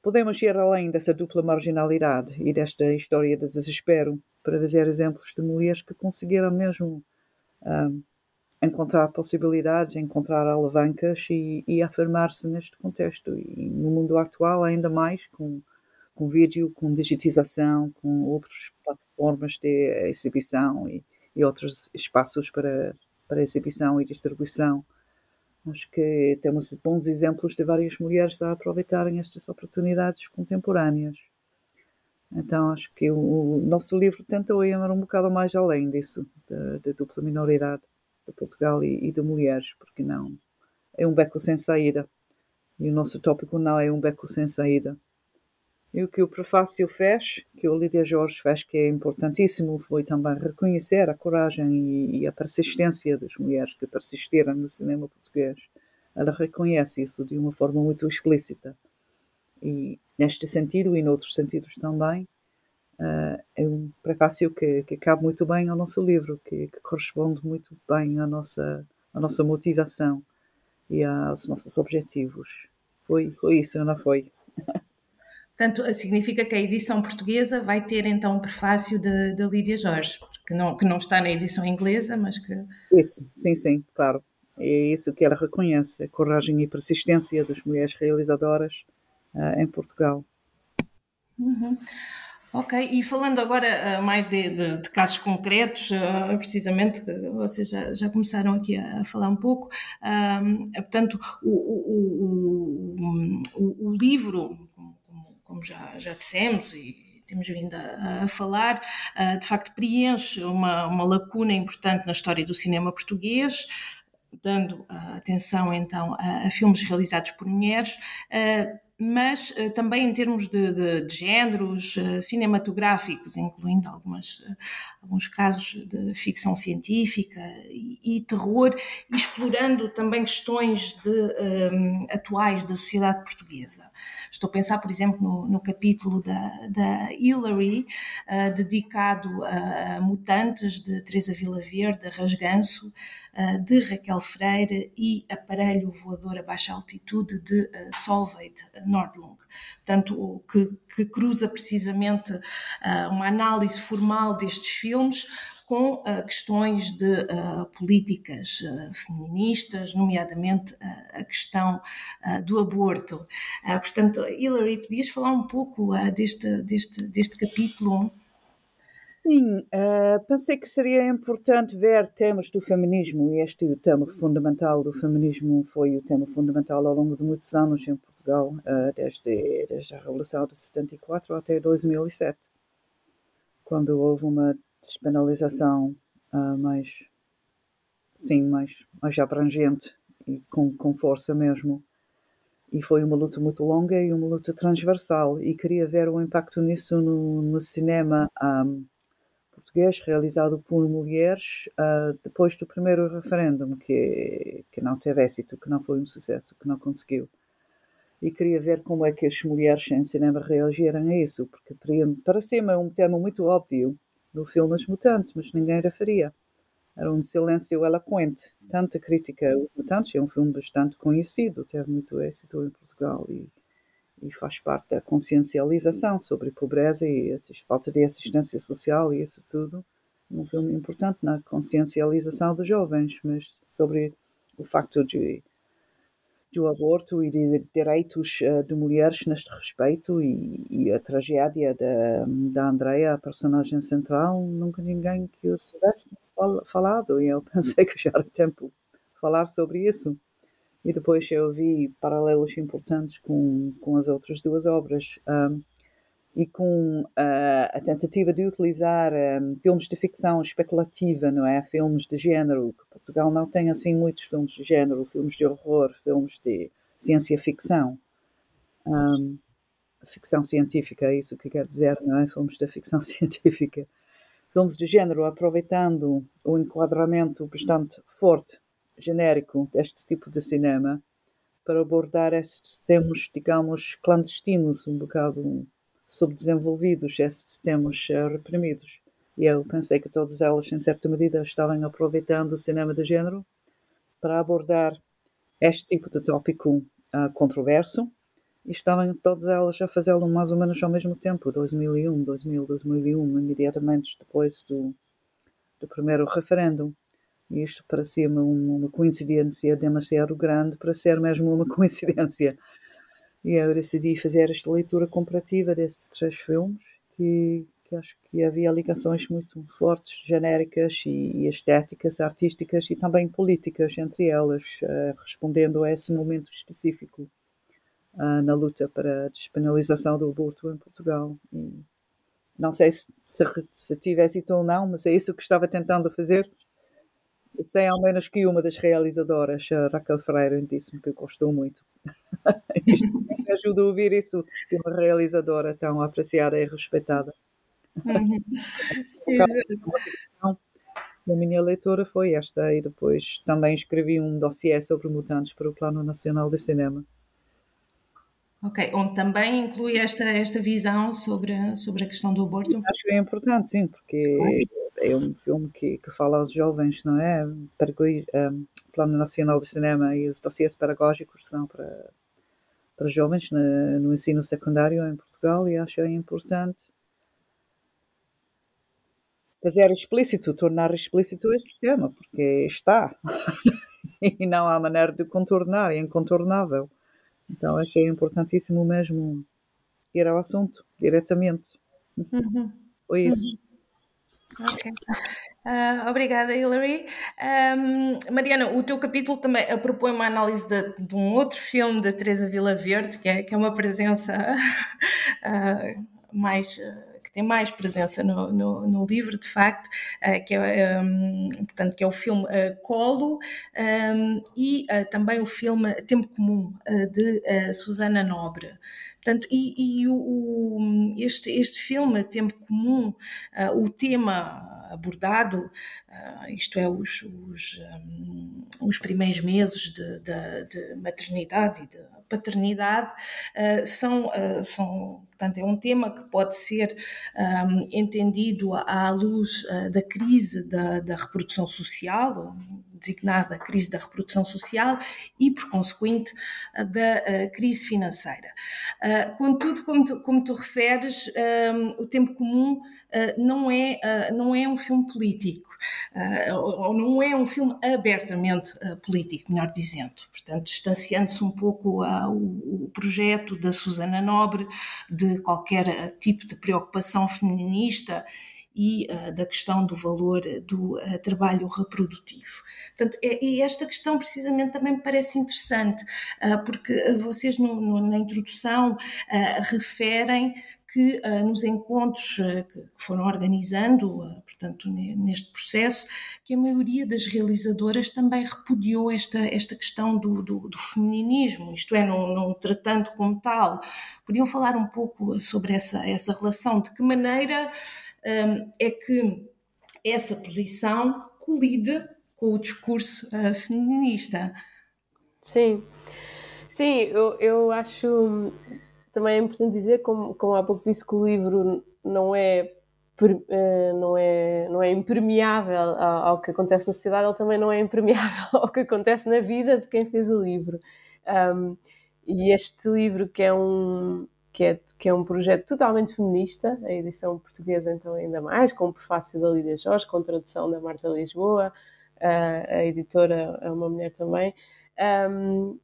podemos ir além dessa dupla marginalidade e desta história de desespero para ver exemplos de mulheres que conseguiram mesmo um, ah, encontrar possibilidades, encontrar alavancas e, e afirmar-se neste contexto. E no mundo atual, ainda mais com, com vídeo, com digitização, com outras plataformas de exibição e, e outros espaços para, para exibição e distribuição. Acho que temos bons exemplos de várias mulheres a aproveitarem estas oportunidades contemporâneas. Então acho que o, nosso livro tentou ir um bocado mais além disso, da dupla minoridade de Portugal e, e de mulheres, porque não? É um beco sem saída. E o nosso tópico não é um beco sem saída. E o que o prefácio fez, que o Lídia Jorge fez, que é importantíssimo, foi também reconhecer a coragem e, a persistência das mulheres que persistiram no cinema português. Ela reconhece isso de uma forma muito explícita. E neste sentido e noutros sentidos também, uh, é um prefácio que, que cabe muito bem ao nosso livro, que, que corresponde muito bem à nossa, à nossa motivação e aos nossos objetivos. Foi, foi isso, não foi? Portanto, significa que a edição portuguesa vai ter então um prefácio de Lídia Jorge, que não, que não está na edição inglesa, mas que. Isso, sim, sim, claro. É isso que ela reconhece, a coragem e persistência das mulheres realizadoras uh, em Portugal. Uhum. Ok, e falando agora uh, mais de, de, de, casos concretos, uh, precisamente, vocês já, já, começaram aqui a, a falar um pouco, portanto, o, o, o, o livro como já, já dissemos e temos vindo a, a falar, uh, de facto preenche uma, uma lacuna importante na história do cinema português, dando uh, atenção então a, a, filmes realizados por mulheres. Uh, mas uh, também em termos de, de, de géneros uh, cinematográficos, incluindo algumas, uh, alguns casos de ficção científica e, e terror, explorando também questões de, um, atuais da sociedade portuguesa. Estou a pensar, por exemplo, no, no capítulo da, da Hillary, dedicado a, mutantes de Teresa Vila Verde, Rasganço, de Raquel Freire e Aparelho Voador a Baixa Altitude de Solveig Nordlund. Portanto, que, que cruza precisamente uh, uma análise formal destes filmes com uh, questões de uh, políticas uh, feministas, nomeadamente a questão do aborto. portanto, Hilary, podias falar um pouco deste, deste, deste capítulo? Sim, pensei que seria importante ver temas do feminismo e este tema fundamental do feminismo foi o tema fundamental ao longo de muitos anos em Portugal, uh, desde, desde a Revolução de 74 até 2007, quando houve uma despenalização uh, mais, sim, mais, mais abrangente e com, com força mesmo. E foi uma luta muito longa e uma luta transversal, e queria ver o impacto nisso no, no cinema. Um, português realizado por mulheres uh, depois do primeiro referendo, que, que não teve êxito, que não foi um sucesso, que não conseguiu. E queria ver como é que as mulheres em cinema reagiram a isso, porque parecia-me um tema muito óbvio no filme As Mutantes, mas ninguém referia. Era um silêncio eloquente. Tanta crítica aos Mutantes, é um filme bastante conhecido, teve muito êxito em Portugal e e faz parte da consciencialização sobre pobreza e falta de assistência social e isso tudo. Um filme importante na consciencialização dos jovens, mas sobre o facto de do aborto e de direitos uh, de mulheres neste respeito e, e a tragédia da, da Andrea, a personagem central, nunca ninguém que o soubesse falado e eu pensei que já era tempo de falar sobre isso. E depois eu vi paralelos importantes com, com as outras duas obras. Um, e com uh, a tentativa de utilizar um, filmes de ficção especulativa, não é? Filmes de género, que Portugal não tem assim muitos filmes de género, filmes de horror, filmes de ciência-ficção. Um, ficção científica, é isso que quer dizer, não é? Filmes de ficção científica. Filmes de género aproveitando o enquadramento bastante forte genérico deste tipo de cinema para abordar estes temas, digamos, clandestinos, um bocado subdesenvolvidos, estes temas uh, reprimidos. E eu pensei que todas elas, em certa medida, estavam aproveitando o cinema de género para abordar este tipo de tópico uh, controverso e estavam todas elas a fazê-lo mais ou menos ao mesmo tempo, 2001, 2000, 2001, imediatamente depois do, do primeiro referendo. E isto parecia-me uma coincidência demasiado grande para ser mesmo uma coincidência. E eu decidi fazer esta leitura comparativa desses três filmes, que, que acho que havia ligações muito fortes, genéricas e, e estéticas, artísticas e também políticas entre elas, uh, respondendo a esse momento específico uh, na luta para a despenalização do aborto em Portugal. E não sei se, se, se tive êxito ou não, mas é isso que estava tentando fazer. Sei ao menos que uma das realizadoras, Raquel Freire, disse-me que gostou muito. Isto me ajuda a ouvir isso de uma realizadora tão apreciada e respeitada. Uhum. a minha leitura foi esta, e depois também escrevi um dossiê sobre mutantes para o Plano Nacional de Cinema. Ok, onde também inclui esta, esta visão sobre, sobre a questão do aborto? Acho que é importante, sim, porque é um filme que, que fala aos jovens, não é? Para um, o Plano Nacional de Cinema e os dossiês pedagógicos são para, para jovens no, no ensino secundário em Portugal e acho importante fazer explícito, tornar explícito este tema, porque está. e não há maneira de contornar, é incontornável. Então achei importantíssimo mesmo ir ao assunto diretamente. Uhum. Foi isso. Uhum. Uh, obrigada, Hilary. Um, Mariana, o teu capítulo também propõe uma análise de, de, um outro filme da Teresa Vila Verde, que é, que é uma presença uh, mais que tem mais presença no, no, no livro, de facto, que, é, um, portanto, que é o filme Colo um, e também o filme Tempo Comum, de Susana Nobre. Portanto, e, e o, o, este, este filme, Tempo Comum, o tema abordado, isto é, os, os, um, os primeiros meses de, de, de maternidade e de paternidade uh, são, uh, são, portanto, é um tema que pode ser um, entendido à luz uh, da crise da, da reprodução social, designada crise da reprodução social e, por consequente, da crise financeira. Contudo, como tu, como tu referes, o tempo comum não é, não é um filme político. Ou não é um filme abertamente político, melhor dizendo. Portanto, distanciando-se um pouco o, projeto da Susana Nobre de qualquer tipo de preocupação feminista e uh, da questão do valor do uh, trabalho reprodutivo. Portanto, é, e esta questão precisamente também me parece interessante, uh, porque vocês no, no, na introdução referem que uh, nos encontros uh, que foram organizando, uh, portanto, neste processo, que a maioria das realizadoras também repudiou esta, esta questão do, do, do feminismo, isto é, não, não tratando como tal. Podiam falar um pouco sobre essa, essa relação, de que maneira é que essa posição colide com o discurso feminista? Sim, sim, eu, eu acho também é importante dizer, como, como há pouco disse, que o livro não é, eh, não é, não é impermeável ao, que acontece na sociedade, ele também não é impermeável ao que acontece na vida de quem fez o livro. Um, e este livro, que é um, que é, que é um projeto totalmente feminista, a edição portuguesa então ainda mais, com o prefácio da Lídia Jorge, com tradução da Marta Lisboa, a, a editora é uma mulher também, um,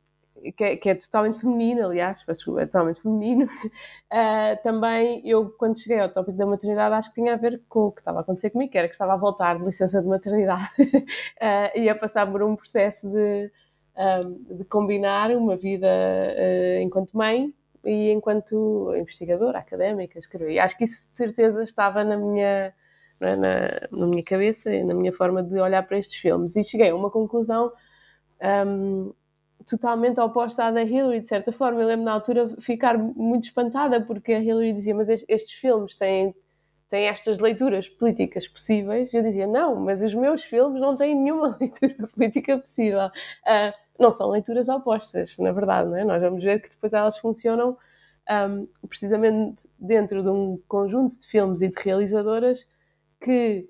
que é, que é, totalmente feminino, aliás, é totalmente feminino. Uh, também eu, quando cheguei ao tópico da maternidade, acho que tinha a ver com o que estava a acontecer comigo, que era que estava a voltar de licença de maternidade uh, e a passar por um processo de, um, de combinar uma vida uh, enquanto mãe e enquanto investigadora académica, escrever. E acho que isso de certeza estava na minha, é, na, na, minha cabeça e na minha forma de olhar para estes filmes. E cheguei a uma conclusão. Um, totalmente oposta à da Hillary, de certa forma. Eu lembro na altura ficar muito espantada porque a Hillary dizia: Mas estes filmes têm, têm estas leituras políticas possíveis. E eu dizia: Não, mas os meus filmes não têm nenhuma leitura política possível. Uh, não são leituras opostas, na verdade, não é? Nós vamos ver que depois elas funcionam um, precisamente dentro de um conjunto de filmes e de realizadoras que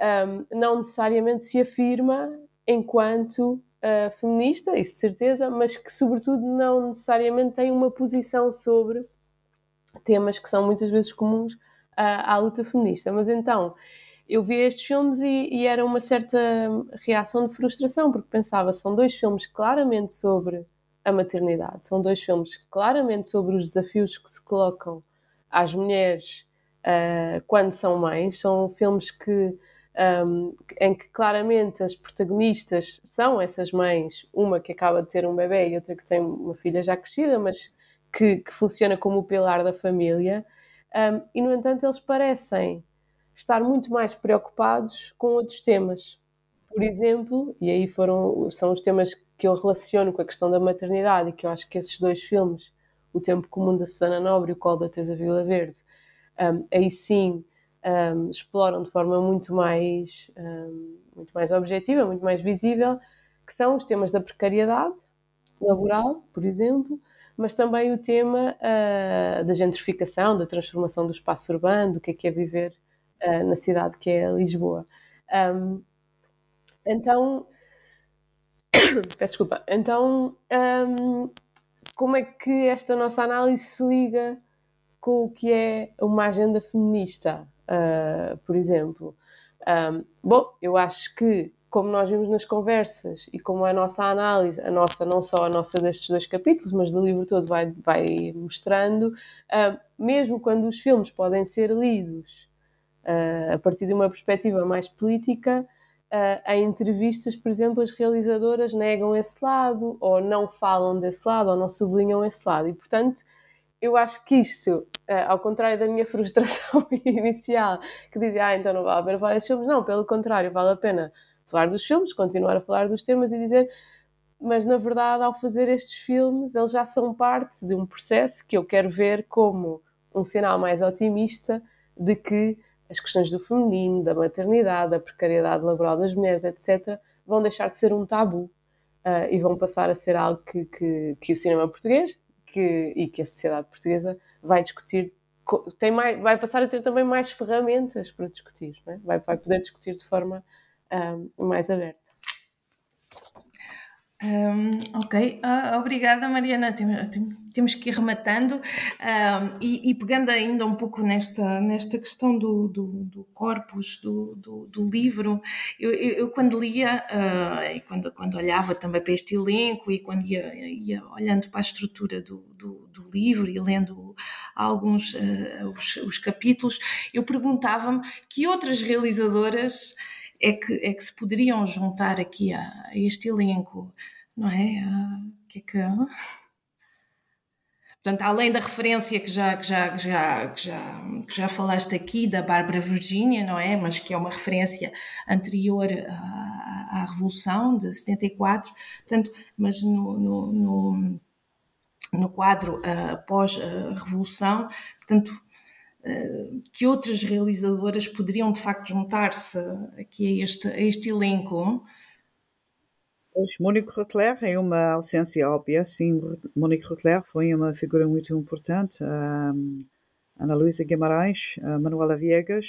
um, não necessariamente se afirma enquanto uh, feminista, isso de certeza, mas que, sobretudo, não necessariamente tem uma posição sobre temas que são muitas vezes comuns uh, à luta feminista. Mas então, eu vi estes filmes e, e, era uma certa reação de frustração, porque pensava, são dois filmes claramente sobre a maternidade, são dois filmes claramente sobre os desafios que se colocam às mulheres uh, quando são mães, são filmes que um, em que claramente as protagonistas são essas mães, uma que acaba de ter um bebê e outra que tem uma filha já crescida, mas que, que funciona como o pilar da família, um, e no entanto eles parecem estar muito mais preocupados com outros temas. Por exemplo, e aí foram, são os temas que eu relaciono com a questão da maternidade e que eu acho que esses dois filmes, O Tempo Comum da Susana Nobre e O Colo da Teresa Vila Verde, um, aí sim um, exploram de forma muito mais, um, muito mais objetiva, muito mais visível, que são os temas da precariedade laboral, por exemplo, mas também o tema uh, da gentrificação, da transformação do espaço urbano, do que é que é viver uh, na cidade que é Lisboa. Um, então, peço desculpa. Então, um, como é que esta nossa análise se liga com o que é uma agenda feminista, uh, por exemplo? Um, bom, eu acho que, como nós vimos nas conversas e como a nossa análise, a nossa, não só a nossa destes dois capítulos, mas do livro todo vai, vai mostrando, uh, mesmo quando os filmes podem ser lidos uh, a partir de uma perspectiva mais política, uh, em entrevistas, por exemplo, as realizadoras negam esse lado, ou não falam desse lado, ou não sublinham esse lado. E, portanto, eu acho que isto, uh, ao contrário da minha frustração inicial, que dizia, ah, então não vale a pena falar desses filmes, não, pelo contrário, vale a pena falar dos filmes, continuar a falar dos temas e dizer, mas na verdade, ao fazer estes filmes, eles já são parte de um processo que eu quero ver como um sinal mais otimista de que as questões do feminino, da maternidade, da precariedade laboral das mulheres, etc., vão deixar de ser um tabu uh, e vão passar a ser algo que, que, que o cinema português que, e que a sociedade portuguesa vai discutir, tem mais, vai passar a ter também mais ferramentas para discutir, é? vai, vai poder discutir de forma um, ah, mais aberta. Um, ok, uh, obrigada Mariana. temos que ir rematando e, e, pegando ainda um pouco nesta, nesta questão do, do, do corpus do, do, do livro, eu, eu, eu, quando lia uh, e quando, quando olhava também para este elenco e quando ia, ia olhando para a estrutura do, do, do livro e lendo alguns uh, os, os capítulos, eu perguntava-me que outras realizadoras é que, é que se poderiam juntar aqui a, a este elenco, não é? Uh, que é que. Portanto, além da referência que já, que já, que já, que já, que já falaste aqui da Bárbara Virginia, não é? Mas que é uma referência anterior à, à Revolução de 74, portanto, mas no, no, no, no quadro uh, pós-Revolução, portanto, que outras realizadoras poderiam de facto juntar-se aqui a este, a este elenco? Pois, Monique Rotler é uma ausência óbvia, sim, Monique Rotler foi uma figura muito importante, um, Ana Luísa Guimarães, Manuela Viegas,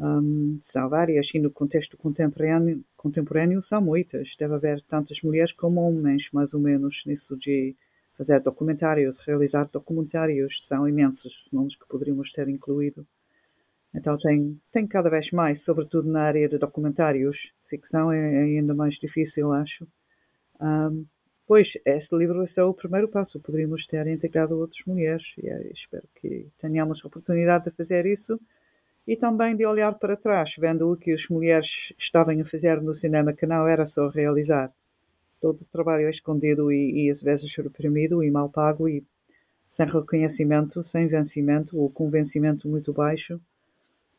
um, são várias, e no contexto contemporâneo, contemporâneo são muitas, deve haver tantas mulheres como homens, mais ou menos, nisso de fazer documentários, realizar documentários, são imensos os nomes que poderíamos ter incluído. Então tem, tem cada vez mais, sobretudo na área de documentários. Ficção é, é ainda mais difícil, acho. Um, pois, este livro é só o primeiro passo. Poderíamos ter integrado outras mulheres e espero que tenhamos a oportunidade de fazer isso e também de olhar para trás, vendo o que as mulheres estavam a fazer no cinema, que não era só realizar todo o trabalho é escondido e, e às vezes reprimido e mal pago e sem reconhecimento, sem vencimento ou com vencimento muito baixo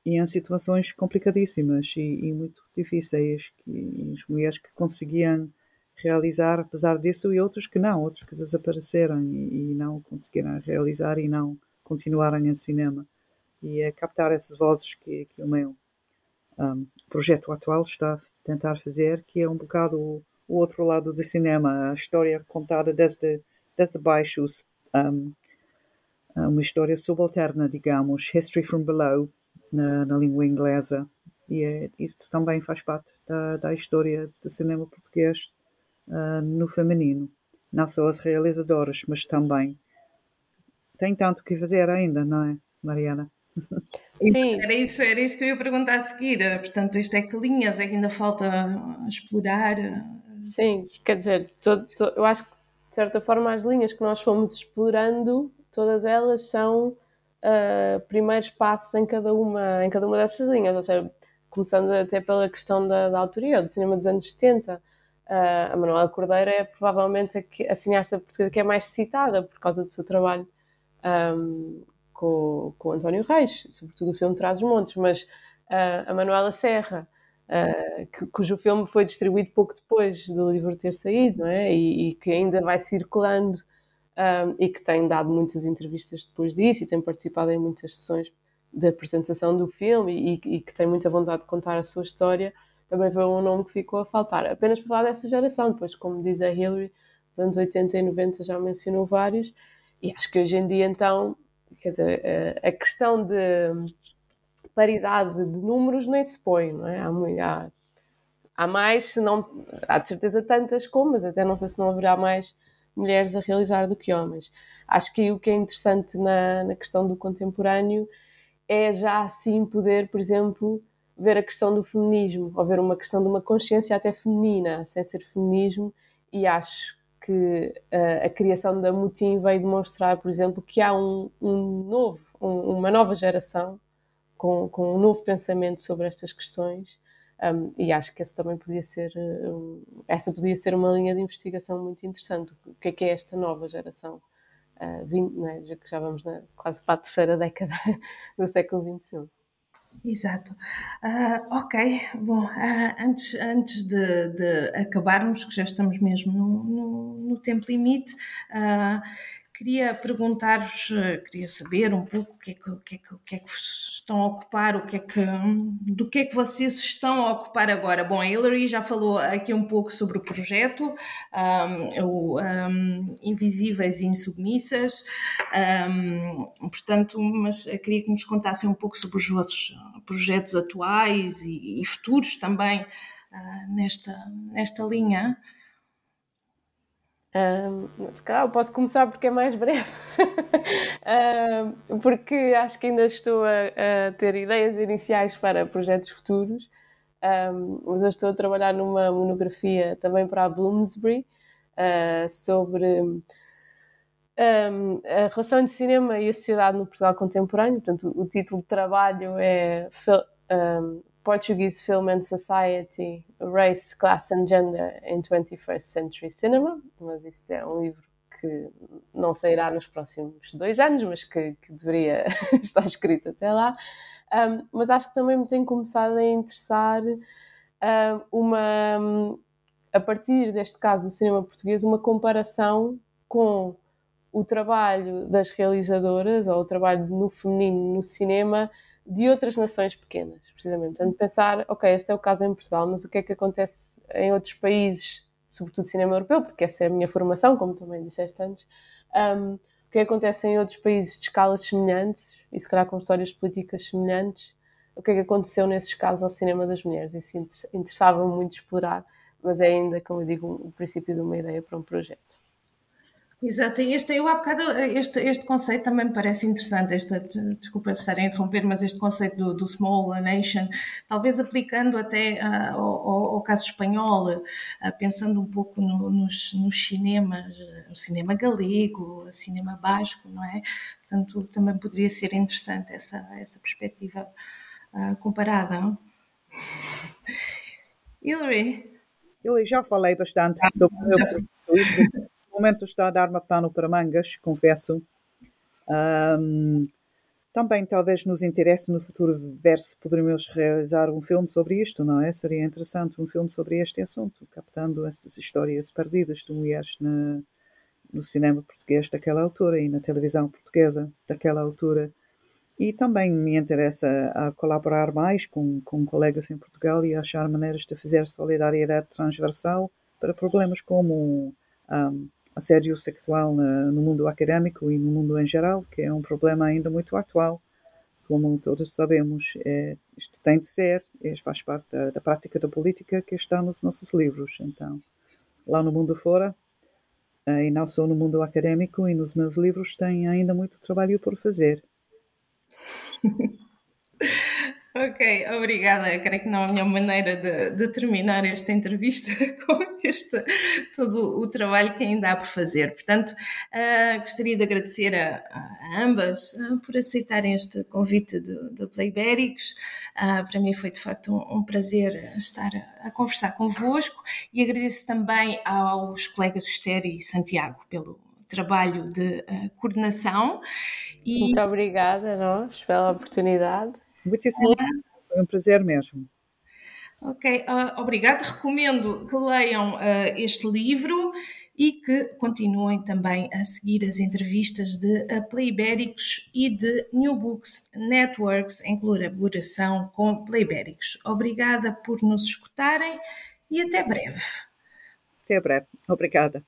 e em situações complicadíssimas e, e muito difíceis que as mulheres que conseguiam realizar apesar disso e outros que não, outros que desapareceram e, e não conseguiram realizar e não continuaram em cinema. E é captar essas vozes que, que o meu um, projeto atual está a tentar fazer, que é um bocado o outro lado do cinema, a história contada desde, desde baixo, um, uma história subalterna, digamos, History from Below, na, na língua inglesa. E é, isto também faz parte da, da história do cinema português uh, no feminino. Não só as realizadoras, mas também. Tem tanto que fazer ainda, não é, Mariana? Sim, era isso, era isso que eu ia perguntar a seguir. Portanto, isto é que linhas é que ainda falta explorar? Sim, quer dizer, eu acho que de certa forma as linhas que nós fomos explorando, todas elas são uh, primeiros passos em cada uma, em cada uma dessas linhas, ou seja, começando até pela questão da, da autoria, do cinema dos anos 70. Uh, a Manuela Cordeira é provavelmente a, a cineasta portuguesa que é mais citada por causa do seu trabalho um, com, com o António Reis, sobretudo o filme Traz os Montes, mas uh, a Manuela Serra, que, cujo filme foi distribuído pouco depois do livro ter saído, não é? E, e que ainda vai circulando um, e que tem dado muitas entrevistas depois disso e tem participado em muitas sessões de apresentação do filme e, e, que tem muita vontade de contar a sua história, também foi um nome que ficou a faltar. Apenas para falar dessa geração, depois, como diz a Hillary, nos anos 80 e 90 já mencionou vários, e acho que hoje em dia, então, quer dizer, eh, a questão de paridade de números nem se põe, não é? Há, há, há mais, se não, há de certeza tantas como, mas até não sei se não haverá mais mulheres a realizar do que homens. Acho que o que é interessante na, na questão do contemporâneo é já assim poder, por exemplo, ver a questão do feminismo, ou ver uma questão de uma consciência até feminina, sem ser feminismo, e acho que uh, a criação da Mutim veio demonstrar, por exemplo, que há um, um novo, um, uma nova geração com, com, um novo pensamento sobre estas questões um, e acho que essa também podia ser um, essa podia ser uma linha de investigação muito interessante. O que é que é esta nova geração? Uh, 20, é? já que já vamos na, quase para a terceira década do século XXI. Exato. Uh, ok, bom, uh, antes, antes de, de, acabarmos, que já estamos mesmo no, no, no tempo limite, uh, Queria perguntar-vos, eh, queria saber um pouco o que, é que, que é que, que é que estão a ocupar, o que é que, do que é que vocês estão a ocupar agora. Bom, a Hillary já falou aqui um pouco sobre o projeto, um, o um, Invisíveis e Insubmissas, um, portanto, mas queria que nos contassem um pouco sobre os vossos projetos atuais e, e futuros também uh, nesta, nesta linha. Um, se calhar posso começar porque é mais breve, um, porque acho que ainda estou a, a, ter ideias iniciais para projetos futuros, um, mas eu estou a trabalhar numa monografia também para a Bloomsbury uh, sobre a relação o cinema e a sociedade no Portugal contemporâneo. Portanto, o, o título de trabalho é Portuguese Film and Society, Race, Class and Gender in 21st Century Cinema, mas isto é um livro que não sairá nos próximos dois anos, mas que, que deveria estar escrito até lá. Um, mas acho que também me tem começado a interessar um, uma, a partir deste caso do cinema português, uma comparação com o trabalho das realizadoras ou o trabalho no feminino no cinema de outras nações pequenas, precisamente. Portanto, pensar, ok, este é o caso em Portugal, mas o que é que acontece em outros países, sobretudo cinema europeu, porque essa é a minha formação, como também disseste antes, um, o que, é acontece em outros países de escalas semelhantes, e se calhar com histórias políticas semelhantes, o que é que aconteceu nesses casos ao cinema das mulheres. Isso interessava-me muito explorar, mas é ainda, como eu digo, o princípio de uma ideia para um projeto. Exato, este, eu há bocado, este, este conceito também me parece interessante, esta, desculpa estar a interromper, mas este conceito do, do small nation, talvez aplicando até uh, ao, ao, caso espanhol, uh, pensando um pouco no, nos, nos cinemas, o cinema galego, o cinema basco, não é? Portanto, também poderia ser interessante essa, essa perspectiva uh, comparada. Hillary? Eu já falei bastante sobre o meu momento está a dar-me pano para mangas, confesso. Um, também talvez nos interesse no futuro ver se poderíamos realizar um filme sobre isto, não é? Seria interessante um filme sobre este assunto, captando estas histórias perdidas de mulheres na, no cinema português daquela altura e na televisão portuguesa daquela altura. E também me interessa a colaborar mais com, com colegas em Portugal e achar maneiras de fazer solidariedade transversal para problemas como um, assédio sexual no mundo académico e no mundo em geral, que é um problema ainda muito atual, como todos sabemos. É, isto tem de ser, é, faz parte da, da, prática da política que está nos nossos livros. Então, lá no mundo fora, eh, e não só no mundo académico e nos meus livros, tem ainda muito trabalho por fazer. Ok, obrigada. Eu creio que não a melhor maneira de, de, terminar esta entrevista com este todo o trabalho que ainda há por fazer. Portanto, uh, gostaria de agradecer a, a ambas uh, por aceitarem este convite do, Playbéricos. Uh, para mim foi de facto um, um prazer estar a, a, conversar convosco e agradeço também aos colegas Esther e Santiago pelo trabalho de coordenação. E... Muito obrigada a nós pela oportunidade. Muitíssimo obrigada, foi um prazer mesmo. Ok, uh, obrigado. Recomendo que leiam uh, este livro e que continuem também a seguir as entrevistas de uh, Playbéricos e de New Books Networks em colaboração com Playbéricos. Obrigada por nos escutarem e até breve. Até breve. Obrigada.